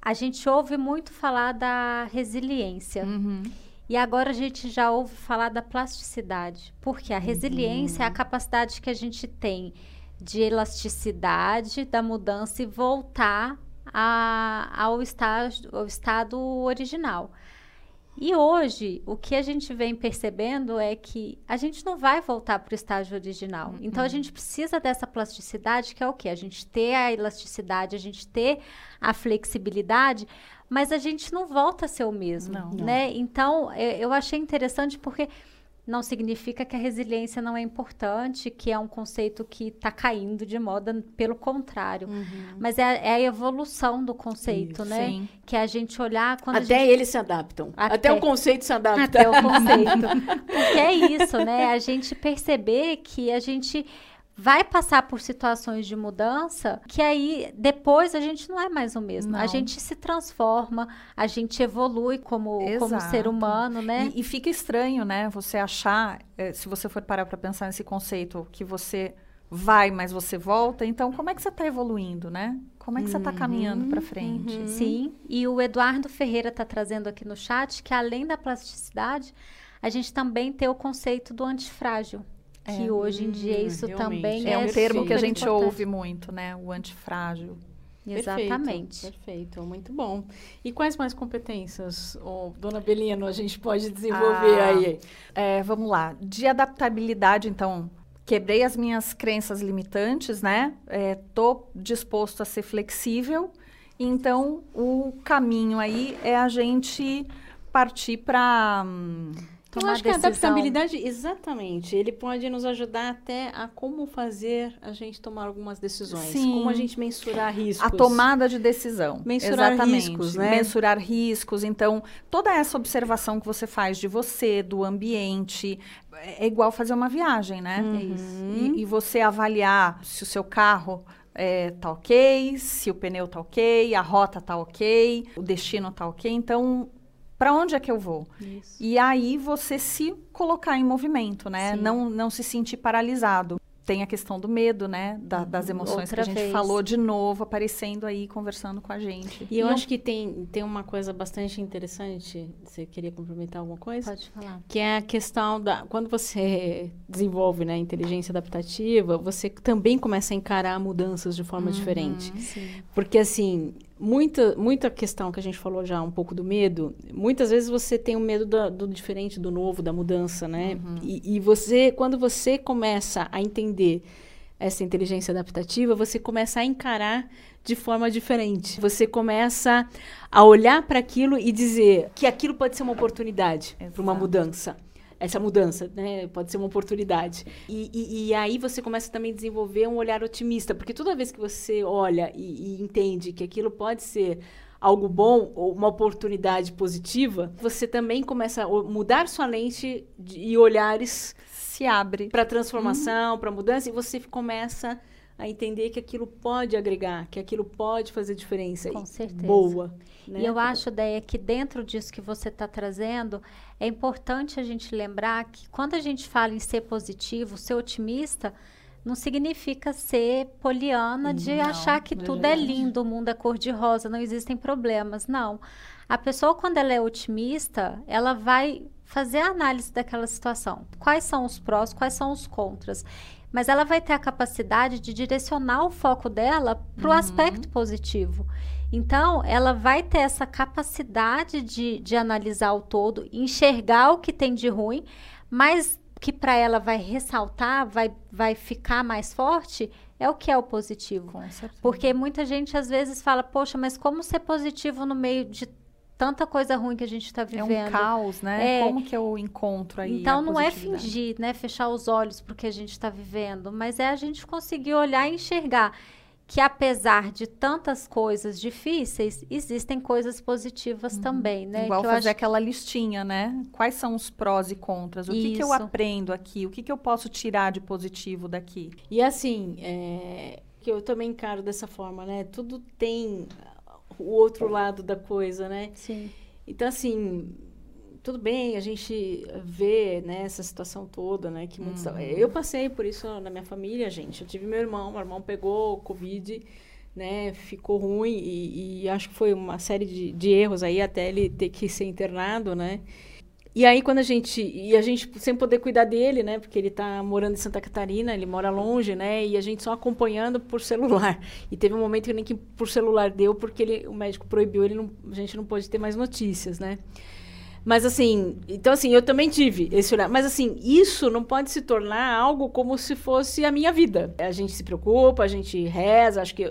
a gente ouve muito falar da resiliência. Uhum. E agora a gente já ouve falar da plasticidade, porque a resiliência é a uhum. capacidade que a gente tem de elasticidade da mudança e voltar a, ao, estágio, ao estado original. E hoje, o que a gente vem percebendo é que a gente não vai voltar para o estágio original. Uhum. Então, a gente precisa dessa plasticidade, que é o quê? A gente ter a elasticidade, a gente ter a flexibilidade, mas a gente não volta a ser o mesmo, não, né? Não. Então, eu achei interessante porque não significa que a resiliência não é importante, que é um conceito que está caindo de moda, pelo contrário. Uhum. Mas é, é, a evolução do conceito, Isso, né? Sim. Que é a gente olhar quando Até gente... eles se adaptam. Até, Até, o conceito se adapta. Até o conceito. Porque é isso, né? A gente perceber que a gente vai passar por situações de mudança que aí depois a gente não é mais o mesmo. Não. A gente se transforma, a gente evolui como, como ser humano, né? E, e fica estranho, né? Você achar, eh, se você for parar para pensar nesse conceito, que você vai, mas você volta. Então, como é que você está evoluindo, né? Como é que uhum, você está caminhando para frente? Uhum. Sim. E o Eduardo Ferreira está trazendo aqui no chat que além da plasticidade, a gente também tem o conceito do antifrágil que é, hoje em dia hum, isso também é, é um termo que a gente importante. ouve muito, né? O antifrágil. Exatamente. Perfeito, perfeito, muito bom. E quais mais competências, oh, dona Belino, a gente pode desenvolver ah, aí? É, vamos lá. De adaptabilidade, então, quebrei as minhas crenças limitantes, né? Estou é, disposto a ser flexível. Então, o caminho aí é a gente partir para. Hum, então, eu acho que a adaptabilidade, exatamente, ele pode nos ajudar até a como fazer a gente tomar algumas decisões. Sim. Como a gente mensurar riscos. A tomada de decisão. Mensurar Exatamente. riscos, né? Mensurar riscos. Então, toda essa observação que você faz de você, do ambiente, é igual fazer uma viagem, né? Uhum. E, e você avaliar se o seu carro é, tá ok, se o pneu tá ok, a rota tá ok, o destino tá ok. Então, para onde é que eu vou? Isso. E aí você se colocar em movimento, né? Não, não se sentir paralisado. Tem a questão do medo, né? Da, das uhum. emoções Outra que a gente vez. falou de novo, aparecendo aí, conversando com a gente. E eu acho que tem, tem uma coisa bastante interessante. Você queria complementar alguma coisa? Pode falar. Que é a questão da. Quando você desenvolve né, inteligência adaptativa, você também começa a encarar mudanças de forma uhum, diferente. Sim. Porque, assim, muita, muita questão que a gente falou já um pouco do medo, muitas vezes você tem o medo do, do diferente, do novo, da mudança, né? Uhum. E, e, você, quando você começa a entender essa inteligência adaptativa, você começa a encarar de forma diferente. Você começa a olhar para aquilo e dizer que aquilo pode ser uma oportunidade para uma mudança. Essa mudança, né? Pode ser uma oportunidade. E, e, e, aí você começa também a desenvolver um olhar otimista, porque toda vez que você olha e, e entende que aquilo pode ser algo bom ou uma oportunidade positiva, você também começa a mudar sua lente de, e olhares se abre para transformação, uhum. para mudança e você começa a entender que aquilo pode agregar, que aquilo pode fazer diferença. Com certeza. Boa. Né? E eu acho, Deia, que dentro disso que você está trazendo, é importante a gente lembrar que quando a gente fala em ser positivo, ser otimista, não significa ser poliana de não, achar que tudo é lindo, o mundo é cor-de-rosa, não existem problemas. Não. A pessoa, quando ela é otimista, ela vai fazer a análise daquela situação. Quais são os prós, quais são os contras. Mas ela vai ter a capacidade de direcionar o foco dela para o uhum. aspecto positivo. Então, ela vai ter essa capacidade de, de analisar o todo, enxergar o que tem de ruim, mas que para ela vai ressaltar, vai, vai ficar mais forte, é o que é o positivo. Porque muita gente às vezes fala, poxa, mas como ser positivo no meio de tanta coisa ruim que a gente está vivendo? É um caos, né? É, como que eu encontro aí Então não é fingir, né? Fechar os olhos porque a gente está vivendo, mas é a gente conseguir olhar e enxergar que apesar de tantas coisas difíceis, existem coisas positivas uhum. também, né? Igual que fazer acho... aquela listinha, né? Quais são os prós e contras? O que, que, eu aprendo aqui? O que, que eu posso tirar de positivo daqui? E assim, é... que eu também encaro dessa forma, né? Tudo tem o outro lado da coisa, né? Sim. Então, assim, tudo bem, a gente vê né, essa situação toda, né? Que muitos, uhum. Eu passei por isso na minha família, gente. Eu tive meu irmão, meu irmão pegou Covid, né? Ficou ruim e, e acho que foi uma série de, de, erros aí até ele ter que ser internado, né? E aí quando a gente e a gente sem poder cuidar dele, né? Porque ele está morando em Santa Catarina, ele mora longe, né? E a gente só acompanhando por celular. E teve um momento que nem que por celular deu porque ele, o médico proibiu, ele não, a gente não pôde ter mais notícias, né? Mas assim, então assim, eu também tive esse olhar. Mas assim, isso não pode se tornar algo como se fosse a minha vida. A gente se preocupa, a gente reza, acho que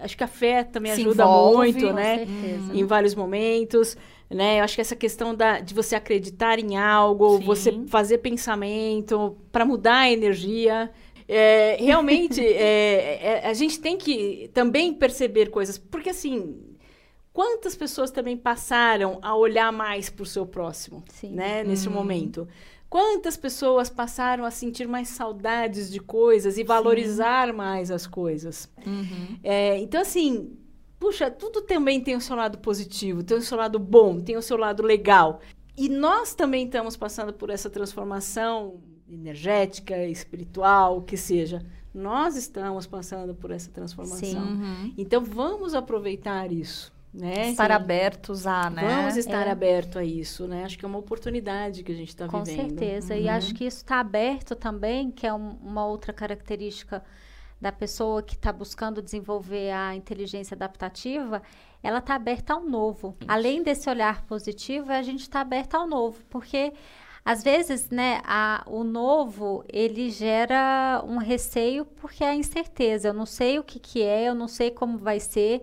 acho que a fé também se ajuda envolve, muito, né? Certeza. Em vários momentos, né? Eu acho que essa questão da, de você acreditar em algo, Sim. você fazer pensamento para mudar a energia. É, realmente, é, é, a gente tem que também perceber coisas, porque assim, Quantas pessoas também passaram a olhar mais para o seu próximo, Sim. né? Nesse uhum. momento. Quantas pessoas passaram a sentir mais saudades de coisas e valorizar Sim. mais as coisas. Uhum. É, então, assim, puxa, tudo também tem o seu lado positivo, tem o seu lado bom, tem o seu lado legal. E nós também estamos passando por essa transformação energética, espiritual, que seja. Nós estamos passando por essa transformação. Uhum. Então, vamos aproveitar isso. Né? Estar Sim. abertos a, né? Vamos estar é. aberto a isso, né? Acho que é uma oportunidade que a gente está vivendo. Com certeza. Uhum. E acho que isso está aberto também, que é um, uma outra característica da pessoa que está buscando desenvolver a inteligência adaptativa, ela está aberta ao novo. Isso. Além desse olhar positivo, a gente está aberta ao novo, porque às vezes, né, a, o novo, ele gera um receio porque é a incerteza. Eu não sei o que, que é, eu não sei como vai ser.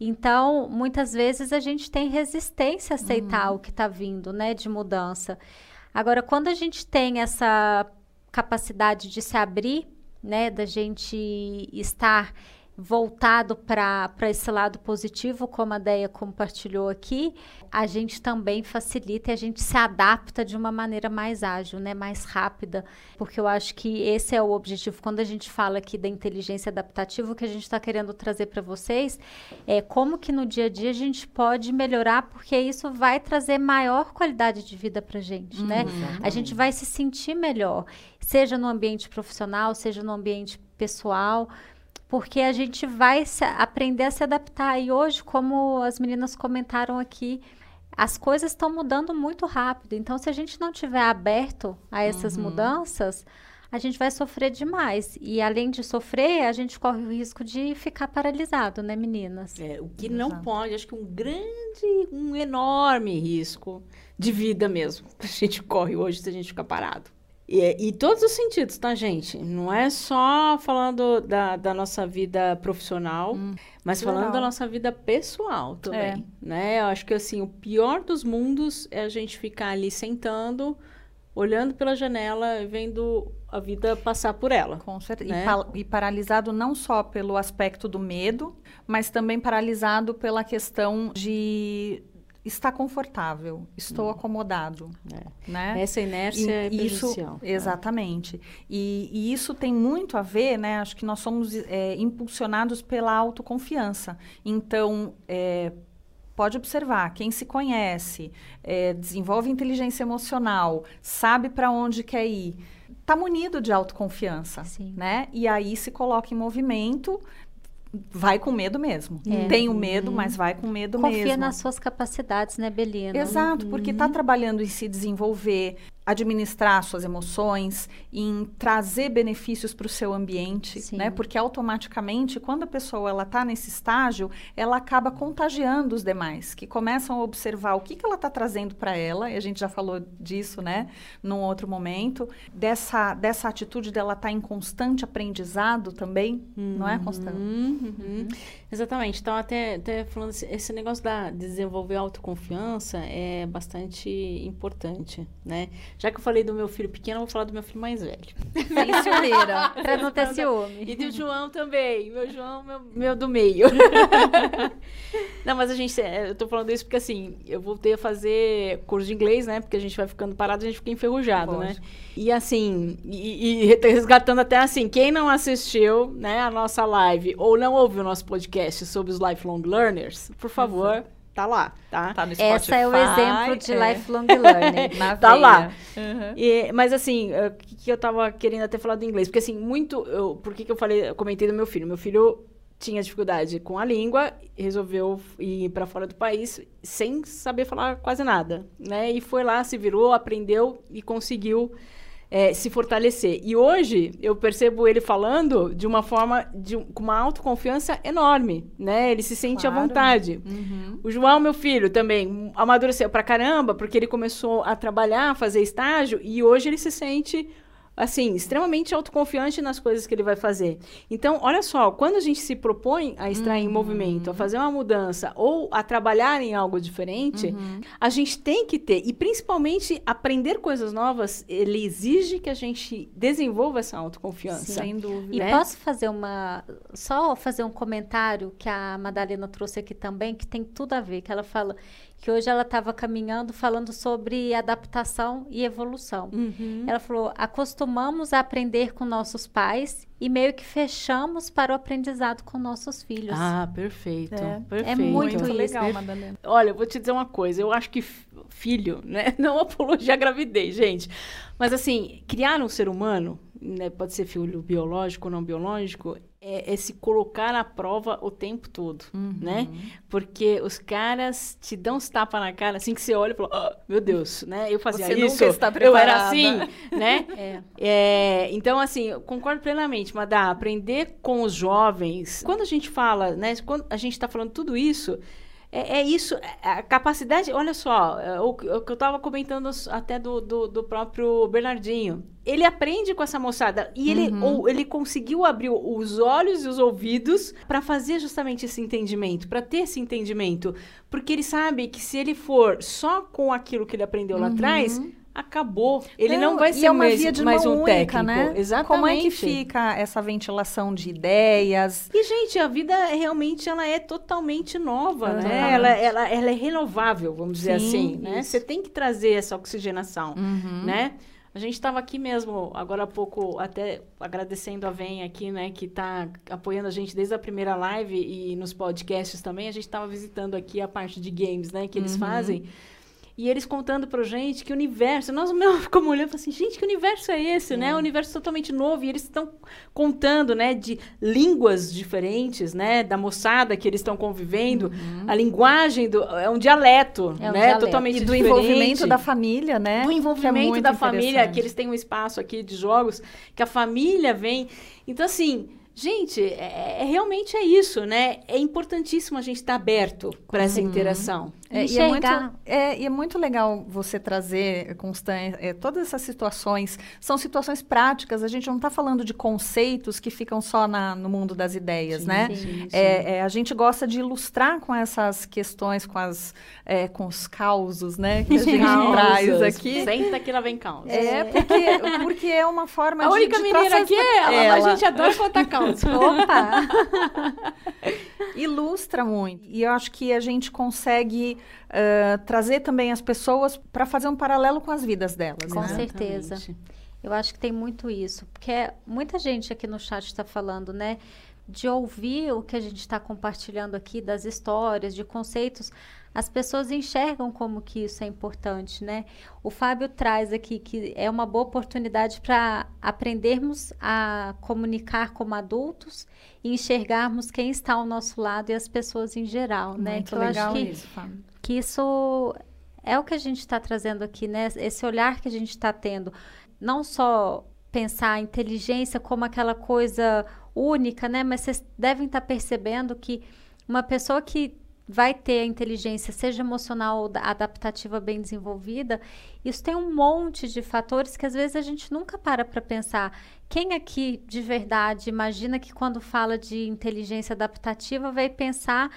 Então, muitas vezes a gente tem resistência a aceitar uhum. o que está vindo, né, de mudança. Agora, quando a gente tem essa capacidade de se abrir, né, da gente estar voltado para esse lado positivo, como a Deia compartilhou aqui, a gente também facilita e a gente se adapta de uma maneira mais ágil, né, mais rápida, porque eu acho que esse é o objetivo. Quando a gente fala aqui da inteligência adaptativa, o que a gente está querendo trazer para vocês é como que no dia a dia a gente pode melhorar, porque isso vai trazer maior qualidade de vida para a gente, né? Uhum. A gente vai se sentir melhor, seja no ambiente profissional, seja no ambiente pessoal porque a gente vai se, aprender a se adaptar. E hoje, como as meninas comentaram aqui, as coisas estão mudando muito rápido. Então, se a gente não tiver aberto a essas uhum. mudanças, a gente vai sofrer demais. E além de sofrer, a gente corre o risco de ficar paralisado, né, meninas? É, o que Exato. não pode, acho que um grande, um enorme risco de vida mesmo. A gente corre hoje se a gente ficar parado. E, e, todos os sentidos, tá, gente? Não é só falando da, da nossa vida profissional, hum, mas falando da nossa vida pessoal também, é. né? Eu acho que, assim, o pior dos mundos é a gente ficar ali sentando, olhando pela janela e vendo a vida passar por ela. Com certeza. Né? E, pa e paralisado não só pelo aspecto do medo, mas também paralisado pela questão de está confortável, estou hum. acomodado. É. Né? Essa inércia e, é prejudicial. Isso, é. exatamente. E, e, isso tem muito a ver, né? Acho que nós somos é, impulsionados pela autoconfiança. Então, é, pode observar, quem se conhece, é, desenvolve inteligência emocional, sabe para onde quer ir, está munido de autoconfiança, Sim. né? E aí se coloca em movimento vai com medo mesmo. É. Tem o medo, uhum. mas vai com medo Confia mesmo. Confia nas suas capacidades, né, Belina? Exato, uhum. porque está trabalhando em se desenvolver, administrar suas emoções, em trazer benefícios para o seu ambiente, Sim. né? Porque automaticamente, quando a pessoa ela está nesse estágio, ela acaba contagiando os demais, que começam a observar o que, que ela está trazendo para ela. E a gente já falou disso, né? Num outro momento dessa dessa atitude dela estar tá em constante aprendizado também, uhum. não é, Constante? Uhum. uhum. Exatamente. Então até até falando esse negócio da de desenvolver autoconfiança é bastante importante, né? Já que eu falei do meu filho pequeno, eu vou falar do meu filho mais velho. Ciumeira, pra não ter ciúme. E do João também. Meu João, meu, meu do meio. não, mas a gente, é, eu tô falando isso porque assim, eu voltei a fazer curso de inglês, né? Porque a gente vai ficando parado, a gente fica enferrujado, Pode. né? E assim, e, e resgatando até assim, quem não assistiu, né, a nossa live ou não ouviu o nosso podcast sobre os lifelong learners, por favor, uhum tá lá, tá? Tá no Spotify. Essa é o exemplo de é. lifelong learning. Na tá lá. Uhum. E, mas assim, o que eu tava querendo até falar do inglês? Porque assim, muito. Eu, por que, que eu falei, eu comentei do meu filho? Meu filho tinha dificuldade com a língua, resolveu ir para fora do país sem saber falar quase nada, né? E foi lá, se virou, aprendeu e conseguiu é, se fortalecer. E hoje eu percebo ele falando de uma forma de, com uma autoconfiança enorme, né? Ele se sente claro. à vontade. Uhum. O João, meu filho, também amadureceu pra caramba, porque ele começou a trabalhar, a fazer estágio, e hoje ele se sente assim, extremamente autoconfiante nas coisas que ele vai fazer. Então, olha só, quando a gente se propõe a estar uhum. em movimento, a fazer uma mudança ou a trabalhar em algo diferente, uhum. a gente tem que ter, e principalmente aprender coisas novas, ele exige que a gente desenvolva essa autoconfiança. Sim, sem dúvida. E né? posso fazer uma, só fazer um comentário que a Madalena trouxe aqui também, que tem tudo a ver, que ela fala que hoje ela estava caminhando falando sobre adaptação e evolução. Uhum. Ela falou: acostumamos a aprender com nossos pais e meio que fechamos para o aprendizado com nossos filhos. Ah, perfeito. É, perfeito. é muito, muito legal, Madalena. Olha, eu vou te dizer uma coisa. Eu acho que filho, né? Não apologia à gravidez, gente. Mas assim, criar um ser humano, né, pode ser filho biológico ou não biológico, é, é, se colocar à prova o tempo todo, uhum. né? Porque os caras te dão uns tapas na cara, assim que você olha e fala, oh, meu Deus, né? Eu fazia você isso, nunca está preparada. eu era assim, né? É. É, então, assim, concordo plenamente, Madá, aprender com os jovens. Quando a gente fala, né? Quando a gente está falando tudo isso, é, é, isso, é, a capacidade, olha só, é, o, o, que eu estava comentando até do, do, do, próprio Bernardinho. Ele aprende com essa moçada e ele, uhum. ou, ele conseguiu abrir os olhos e os ouvidos para fazer justamente esse entendimento, para ter esse entendimento. Porque ele sabe que se ele for só com aquilo que ele aprendeu lá uhum. Acabou. Ele não, não vai ser é mais, via de mais um única, técnico. Né? Exatamente. Como é que fica essa ventilação de ideias? E, gente, a vida realmente ela é totalmente nova, né? Ela, ela, ela é renovável, vamos dizer Sim, assim, né? Você tem que trazer essa oxigenação, uhum. né? A gente estava aqui mesmo, agora há pouco, até agradecendo a Vem aqui, né, que está apoiando a gente desde a primeira live e nos podcasts também. A gente estava visitando aqui a parte de games, né, que eles uhum. fazem. E eles contando pra gente que universo. Nós mesmo ficamos olhando assim, gente, que universo é esse, é. né? Um universo totalmente novo. E eles estão contando, né, de línguas diferentes, né? Da moçada que eles estão convivendo. Uhum. A linguagem do, é um dialeto, é um né? Dialeto. Totalmente e do diferente. envolvimento da família, né? Do envolvimento é da família, que eles têm um espaço aqui de jogos, que a família vem. Então, assim, Gente, é, é, realmente é isso, né? É importantíssimo a gente estar aberto para essa uhum. interação, É, e, é muito, é, e é muito legal você trazer, Constância, é, todas essas situações. São situações práticas, a gente não está falando de conceitos que ficam só na, no mundo das ideias, sim, né? Sim, sim. É, é, a gente gosta de ilustrar com essas questões, com, as, é, com os causos, né? Que a gente traz aqui. Senta que lá vem causa. É, porque, porque é uma forma a de... A única menina aqui é ela, ela. a gente adora contar causa. Opa! Ilustra muito. E eu acho que a gente consegue uh, trazer também as pessoas para fazer um paralelo com as vidas delas. Com né? certeza. Eu acho que tem muito isso, porque muita gente aqui no chat está falando, né? De ouvir o que a gente está compartilhando aqui, das histórias, de conceitos, as pessoas enxergam como que isso é importante, né? O Fábio traz aqui que é uma boa oportunidade para aprendermos a comunicar como adultos e enxergarmos quem está ao nosso lado e as pessoas em geral, né? Muito que legal que, isso, Fábio. Que isso é o que a gente está trazendo aqui, né? Esse olhar que a gente está tendo, não só pensar a inteligência como aquela coisa única, né? Mas vocês devem estar tá percebendo que uma pessoa que vai ter a inteligência, seja emocional ou adaptativa bem desenvolvida, isso tem um monte de fatores que às vezes a gente nunca para para pensar. Quem aqui de verdade imagina que quando fala de inteligência adaptativa vai pensar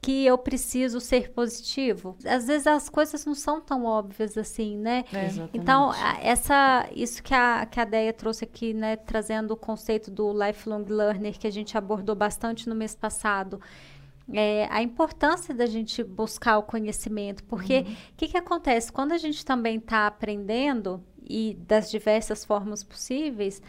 que eu preciso ser positivo. Às vezes as coisas não são tão óbvias assim, né? É, então, essa, isso que a, que a Deia trouxe aqui, né, trazendo o conceito do lifelong learner que a gente abordou bastante no mês passado, é, a importância da gente buscar o conhecimento, porque o uhum. que, que acontece? Quando a gente também está aprendendo, e das diversas formas possíveis,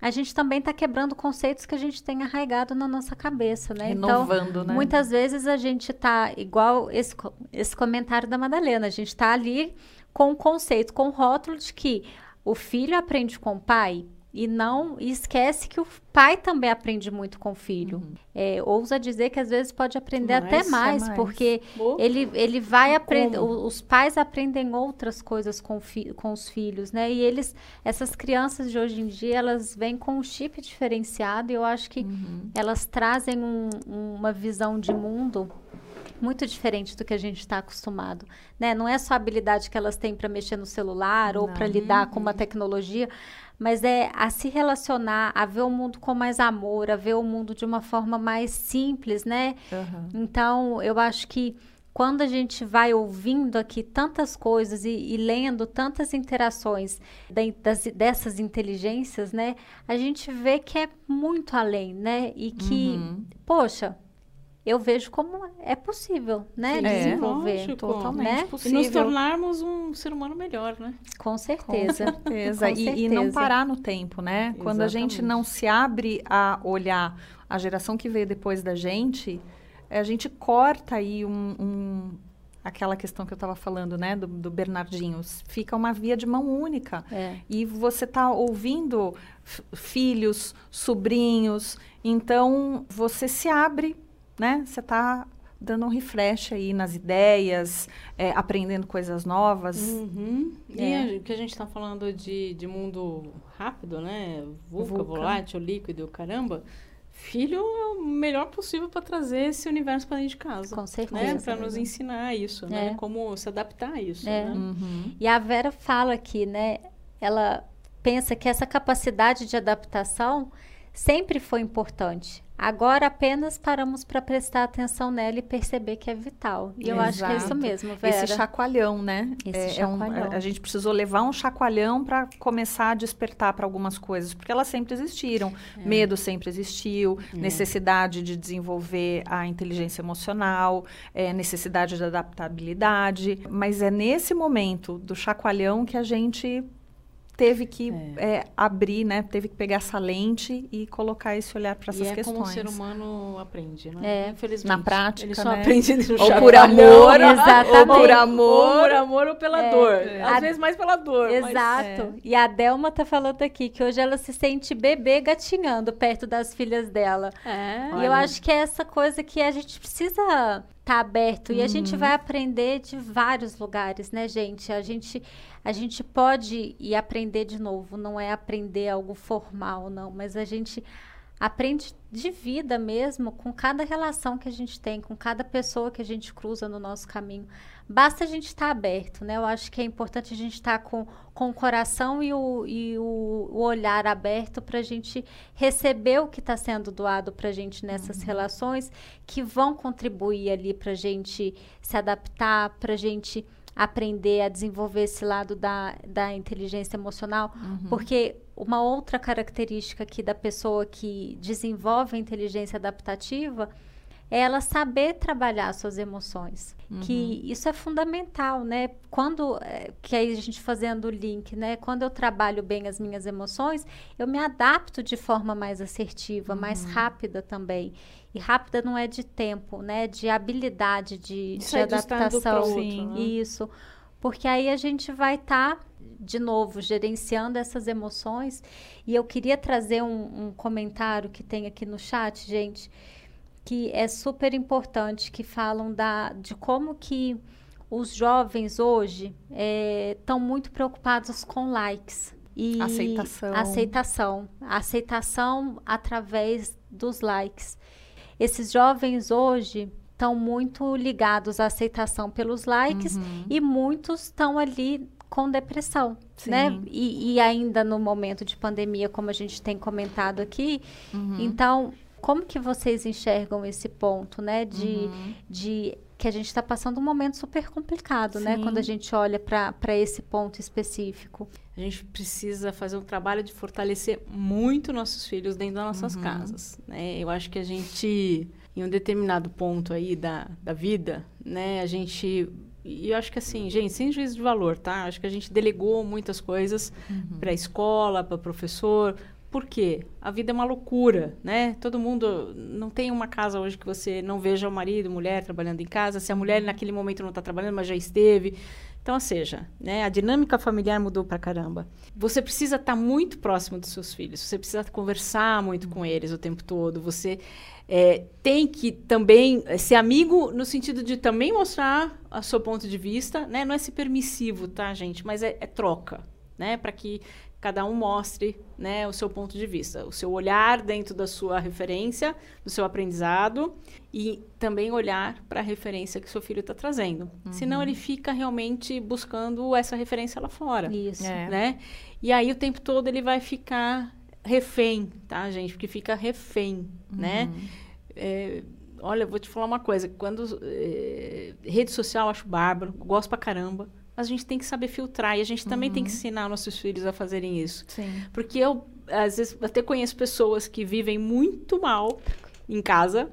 a gente também está quebrando conceitos que a gente tem arraigado na nossa cabeça, né? Então, Renovando, então, né? muitas vezes a gente está igual esse, esse comentário da Madalena, a gente está ali com o conceito, com o rótulo de que o filho aprende com o pai, e não e esquece que o pai também aprende muito com o filho. Uhum. É, ousa dizer que às vezes pode aprender mais, até mais, mais. porque oh. ele, ele vai aprender. Os pais aprendem outras coisas com, com os filhos, né? E eles, essas crianças de hoje em dia, elas vêm com um chip diferenciado e eu acho que uhum. elas trazem um, uma visão de mundo muito diferente do que a gente está acostumado, né? Não é só a habilidade que elas têm para mexer no celular ou para lidar com uma uhum. tecnologia, mas é a se relacionar, a ver o mundo com mais amor, a ver o mundo de uma forma mais simples, né? Uhum. Então, eu acho que quando a gente vai ouvindo aqui tantas coisas e, e lendo tantas interações de, das, dessas inteligências, né? A gente vê que é muito além, né? E que, uhum. poxa, eu vejo como é possível, né? Sim, desenvolver. Lógico, totalmente né? possível. E nos tornarmos um ser humano melhor, né? Com certeza. Com certeza. Com e, certeza. e, não parar no tempo, né? Exatamente. Quando a gente não se abre a olhar a geração que veio depois da gente, a gente corta aí um, um aquela questão que eu estava falando, né, do, do Bernardinho, fica uma via de mão única. É. E você está ouvindo filhos, sobrinhos, então você se abre né? Você está dando um refresh aí nas ideias, é, aprendendo coisas novas. Uhum. É. E o que a gente está falando de, de mundo rápido, né? Vulca, volátil, líquido, caramba. Filho é o melhor possível para trazer esse universo para dentro de casa. Com certeza. Né? Para nos ensinar isso, né? é. né? Como se adaptar a isso. É. Né? Uhum. E a Vera fala aqui, né? Ela pensa que essa capacidade de adaptação sempre foi importante. Agora apenas paramos para prestar atenção nela e perceber que é vital. E eu Exato. acho que é isso mesmo, Vera. Esse chacoalhão, né? Esse é, chacoalhão. É um, a, gente precisou levar um chacoalhão para começar a despertar para algumas coisas, porque elas sempre existiram. É. Medo sempre existiu, é. necessidade de desenvolver a inteligência emocional, é, necessidade de adaptabilidade. Mas é nesse momento do chacoalhão que a gente teve que é. É, abrir, né? Teve que pegar essa lente e colocar esse olhar para essas e é questões. como o ser humano aprende, né? É, Infelizmente. Na prática, ele só né? aprende no ou por amor, exatamente. ou por amor, ou por amor ou pela é. dor. Às a... vezes mais pela dor. Exato. Mas... E a Delma tá falando aqui que hoje ela se sente bebê gatinhando perto das filhas dela. É. E Olha. eu acho que é essa coisa que a gente precisa tá aberto uhum. e a gente uhum. vai aprender de vários lugares, né, gente? A gente a gente pode ir aprender de novo, não é aprender algo formal, não, mas a gente aprende de vida mesmo com cada relação que a gente tem, com cada pessoa que a gente cruza no nosso caminho. Basta a gente estar tá aberto, né? Eu acho que é importante a gente estar tá com, com o coração e o, e o, o olhar aberto para a gente receber o que está sendo doado para a gente nessas uhum. relações que vão contribuir ali para a gente se adaptar, para a gente aprender a desenvolver esse lado da, da inteligência emocional, uhum. porque uma outra característica aqui da pessoa que desenvolve a inteligência adaptativa é ela saber trabalhar suas emoções. Uhum. Que isso é fundamental, né? Quando, é, que aí a gente fazendo o link, né? Quando eu trabalho bem as minhas emoções, eu me adapto de forma mais assertiva, uhum. mais rápida também. E rápida não é de tempo, né? De habilidade de, de é adaptação. Outro, né? Isso. Porque aí a gente vai estar, tá, de novo, gerenciando essas emoções. E eu queria trazer um, um comentário que tem aqui no chat, gente, que é super importante, que falam da, de como que os jovens hoje estão é, muito preocupados com likes. E aceitação. Aceitação. Aceitação através dos likes. Esses jovens hoje estão muito ligados à aceitação pelos likes uhum. e muitos estão ali com depressão, Sim. né? E, e, ainda no momento de pandemia, como a gente tem comentado aqui. Uhum. Então, como que vocês enxergam esse ponto, né? De, uhum. de que a gente está passando um momento super complicado, né? Sim. né? Quando a gente olha para esse ponto específico. A gente precisa fazer um trabalho de fortalecer muito nossos filhos dentro das nossas uhum. casas, né? Eu acho que a gente, em um determinado ponto aí da, da vida, né? A gente e eu acho que assim, gente, sem juízo de valor, tá? Acho que a gente delegou muitas coisas uhum. para a escola, para o professor. Por quê? A vida é uma loucura, né? Todo mundo não tem uma casa hoje que você não veja o marido, mulher trabalhando em casa. Se a mulher naquele momento não está trabalhando, mas já esteve. Então, ou seja, né, a dinâmica familiar mudou para caramba. Você precisa estar tá muito próximo dos seus filhos, você precisa conversar muito com eles o tempo todo, você é, tem que também ser amigo no sentido de também mostrar o seu ponto de vista, né? Não é ser permissivo, tá, gente? Mas é, é troca, né? Para que cada um mostre né, o seu ponto de vista, o seu olhar dentro da sua referência, do seu aprendizado e também olhar para a referência que seu filho está trazendo. Uhum. Senão ele fica realmente buscando essa referência lá fora. Isso. É. Né? E aí o tempo todo ele vai ficar refém, tá, gente? Porque fica refém, né? uhum. né? É, olha, eu vou te falar uma coisa. Quando é, rede social eu acho bárbaro, gosto pra caramba a gente tem que saber filtrar e a gente também uhum. tem que uhum. ensinar nossos filhos a fazerem isso. Sim. Porque eu, às vezes, até conheço pessoas que vivem muito mal em casa,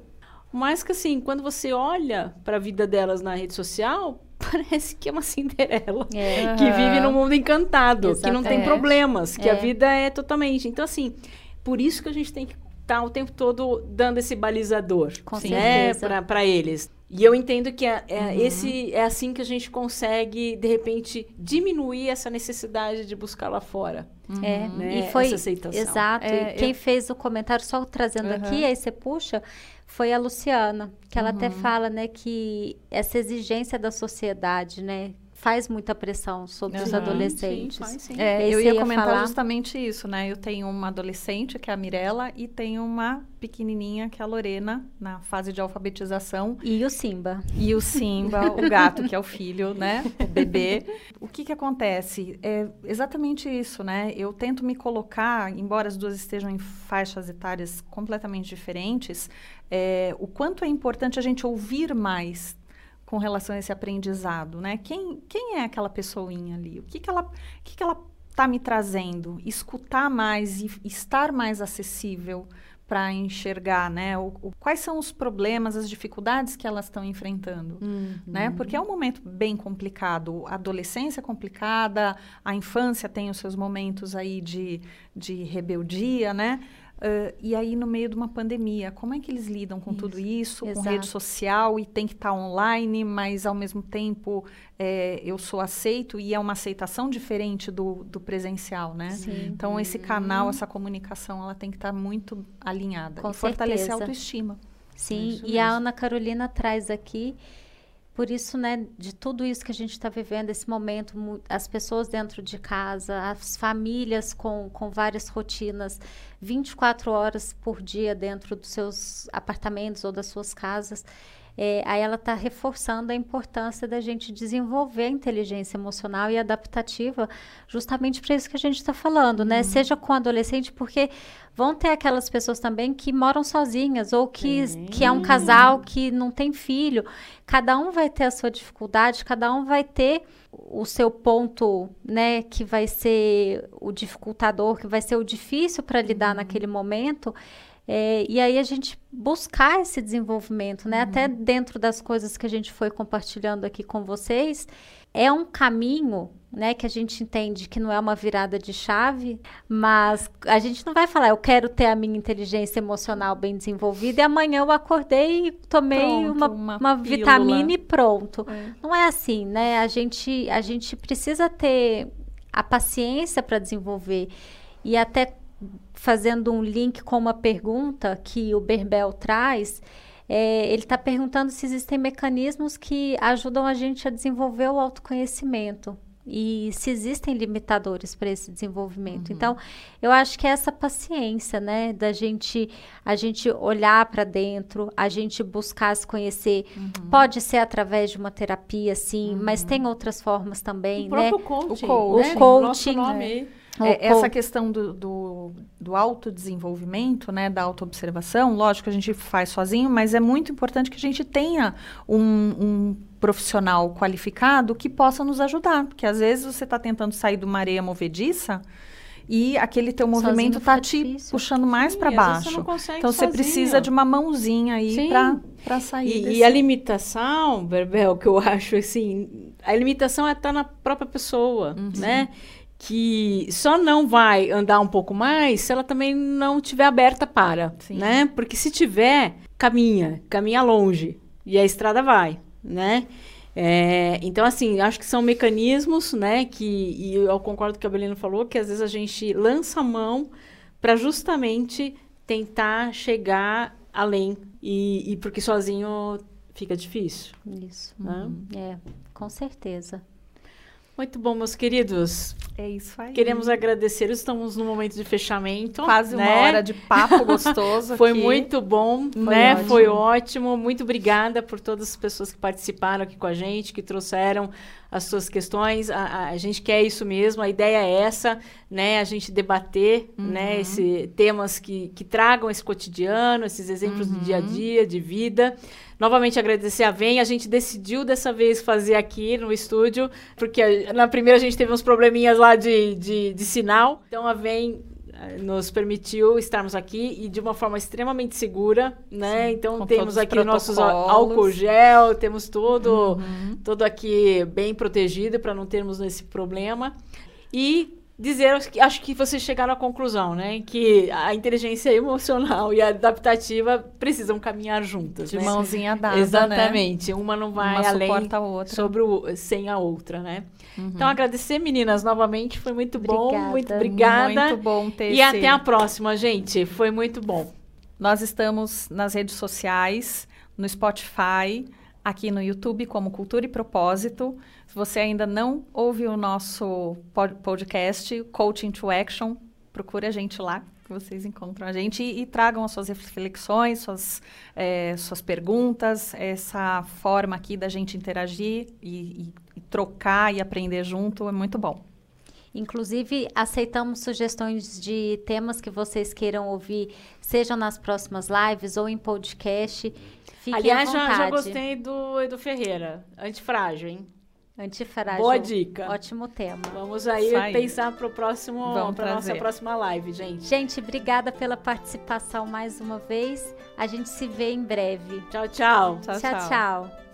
mas que, assim, quando você olha para a vida delas na rede social, parece que é uma Cinderela é. que vive num mundo encantado, Exato. que não tem é. problemas, que é. a vida é totalmente. Então, assim, por isso que a gente tem que estar tá o tempo todo dando esse balizador, né, para eles. E eu entendo que é, é, uhum. esse, é assim que a gente consegue, de repente, diminuir essa necessidade de buscar lá fora. Uhum. É, né? e foi, essa aceitação. Exato. É, quem eu... fez o comentário, só trazendo uhum. aqui, aí você puxa, foi a Luciana, que ela até uhum. fala, né, que essa exigência da sociedade, né, faz muita pressão sobre uhum, os adolescentes. Sim, faz, sim. É, eu ia, ia comentar falar... justamente isso, né? Eu tenho uma adolescente, que é a Mirella, e tenho uma pequenininha, que é a Lorena, na fase de alfabetização. E o Simba. E o Simba, o gato, que é o filho, né? O bebê. O que que acontece? É exatamente isso, né? Eu tento me colocar, embora as duas estejam em faixas etárias completamente diferentes, é, o quanto é importante a gente ouvir mais com relação a esse aprendizado, né? Quem, quem é aquela pessoinha ali? O que, que ela o que, que ela está me trazendo? Escutar mais e estar mais acessível para enxergar, né? O, o, quais são os problemas, as dificuldades que elas estão enfrentando, uhum. né? Porque é um momento bem complicado. A adolescência é complicada, a infância tem os seus momentos aí de, de rebeldia, né? Uh, e aí, no meio de uma pandemia, como é que eles lidam com isso, tudo isso, exato. com rede social e tem que estar tá online, mas ao mesmo tempo é, eu sou aceito e é uma aceitação diferente do, do presencial, né? Sim. Então, esse canal, essa comunicação, ela tem que estar tá muito alinhada com e fortalecer a autoestima. Sim, é e a Ana Carolina traz aqui por isso, né, de tudo isso que a gente está vivendo, esse momento, as pessoas dentro de casa, as famílias com, com várias rotinas, 24 horas por dia dentro dos seus apartamentos ou das suas casas. É, aí ela está reforçando a importância da gente desenvolver a inteligência emocional e adaptativa, justamente para isso que a gente está falando, né? Uhum. Seja com adolescente, porque vão ter aquelas pessoas também que moram sozinhas ou que, que é um casal que não tem filho. Cada um vai ter a sua dificuldade, cada um vai ter o seu ponto, né, que vai ser o dificultador, que vai ser o difícil para lidar uhum. naquele momento. É, e aí a gente buscar esse desenvolvimento, né? Uhum. Até dentro das coisas que a gente foi compartilhando aqui com vocês, é um caminho, né? Que a gente entende que não é uma virada de chave, mas a gente não vai falar, eu quero ter a minha inteligência emocional bem desenvolvida e amanhã eu acordei e tomei pronto, uma, uma, uma vitamina e pronto. É. Não é assim, né? A gente, a gente precisa ter a paciência para desenvolver e até fazendo um link com uma pergunta que o Berbel traz, é, ele está perguntando se existem mecanismos que ajudam a gente a desenvolver o autoconhecimento e se existem limitadores para esse desenvolvimento. Uhum. Então, eu acho que é essa paciência, né, da gente a gente olhar para dentro, a gente buscar se conhecer. Uhum. Pode ser através de uma terapia, sim, uhum. mas tem outras formas também, o né? Coaching, o, co né? o coaching, né? É, essa questão do, do, do autodesenvolvimento, né, da autoobservação, lógico que a gente faz sozinho, mas é muito importante que a gente tenha um, um profissional qualificado que possa nos ajudar. Porque às vezes você está tentando sair de uma areia movediça e aquele teu movimento está te difícil. puxando mais para baixo. Você então você precisa de uma mãozinha aí para sair. E, desse... e, a limitação, Berbel, que eu acho assim, a limitação é estar tá na própria pessoa, uhum. né? Que só não vai andar um pouco mais se ela também não tiver aberta para, Sim. né? Porque se tiver, caminha, caminha longe e a estrada vai, né? É, então, assim, acho que são mecanismos, né? Que e eu concordo com o que a Belina falou, que às vezes a gente lança a mão para justamente tentar chegar além e, e, porque sozinho fica difícil. Isso. Né? Uhum. É, com certeza. Muito bom, meus queridos. É isso aí. Queremos agradecer. Estamos no momento de fechamento. Quase né? uma hora de papo gostoso. Foi aqui. muito bom, Foi né? Ótimo. Foi ótimo. Muito obrigada por todas as pessoas que participaram aqui com a gente, que trouxeram as suas questões. A, a, gente quer isso mesmo. A ideia é essa, né? A gente debater, né? uhum. né? Esse temas que, que tragam esse cotidiano, esses exemplos uhum. do dia a dia, de vida. Novamente agradecer a VEM. A gente decidiu dessa vez fazer aqui no estúdio, porque na primeira a gente teve uns probleminhas lá de, de, de sinal. Então a VEM nos permitiu estarmos aqui e de uma forma extremamente segura, né? Sim, então temos aqui nossos álcool gel, temos tudo, uhum. tudo aqui bem protegido para não termos esse problema. E dizer, acho que vocês chegaram à conclusão, né? Que a inteligência emocional e a adaptativa precisam caminhar juntas. De né? mãozinha dada. Né? Exatamente. Né? Uma não vai Uma além a outra. sobre o, sem a outra, né? Uhum. Então, agradecer, meninas, novamente. Foi muito bom. Obrigada. Muito obrigada. Muito bom ter E até a próxima, gente. Foi muito bom. Nós estamos nas redes sociais, no Spotify, aqui no YouTube como Cultura e Propósito. Se você ainda não ouve o nosso podcast, Coaching to Action, procure a gente lá, que vocês encontram a gente e, e tragam as suas reflexões, suas, é, suas perguntas, essa forma aqui da gente interagir e, e trocar e aprender junto é muito bom. Inclusive, aceitamos sugestões de temas que vocês queiram ouvir, seja nas próximas lives ou em podcast. Fiquem Aliás, já, já, gostei do Edu Ferreira. Antifrágil, hein? Antifrágil. Boa dica. Ótimo tema. Vamos aí, aí. pensar para o próximo, para nossa próxima live, gente. Gente, obrigada pela participação mais uma vez. A gente se vê em breve. Tchau, tchau. Tchau, tchau. tchau. tchau.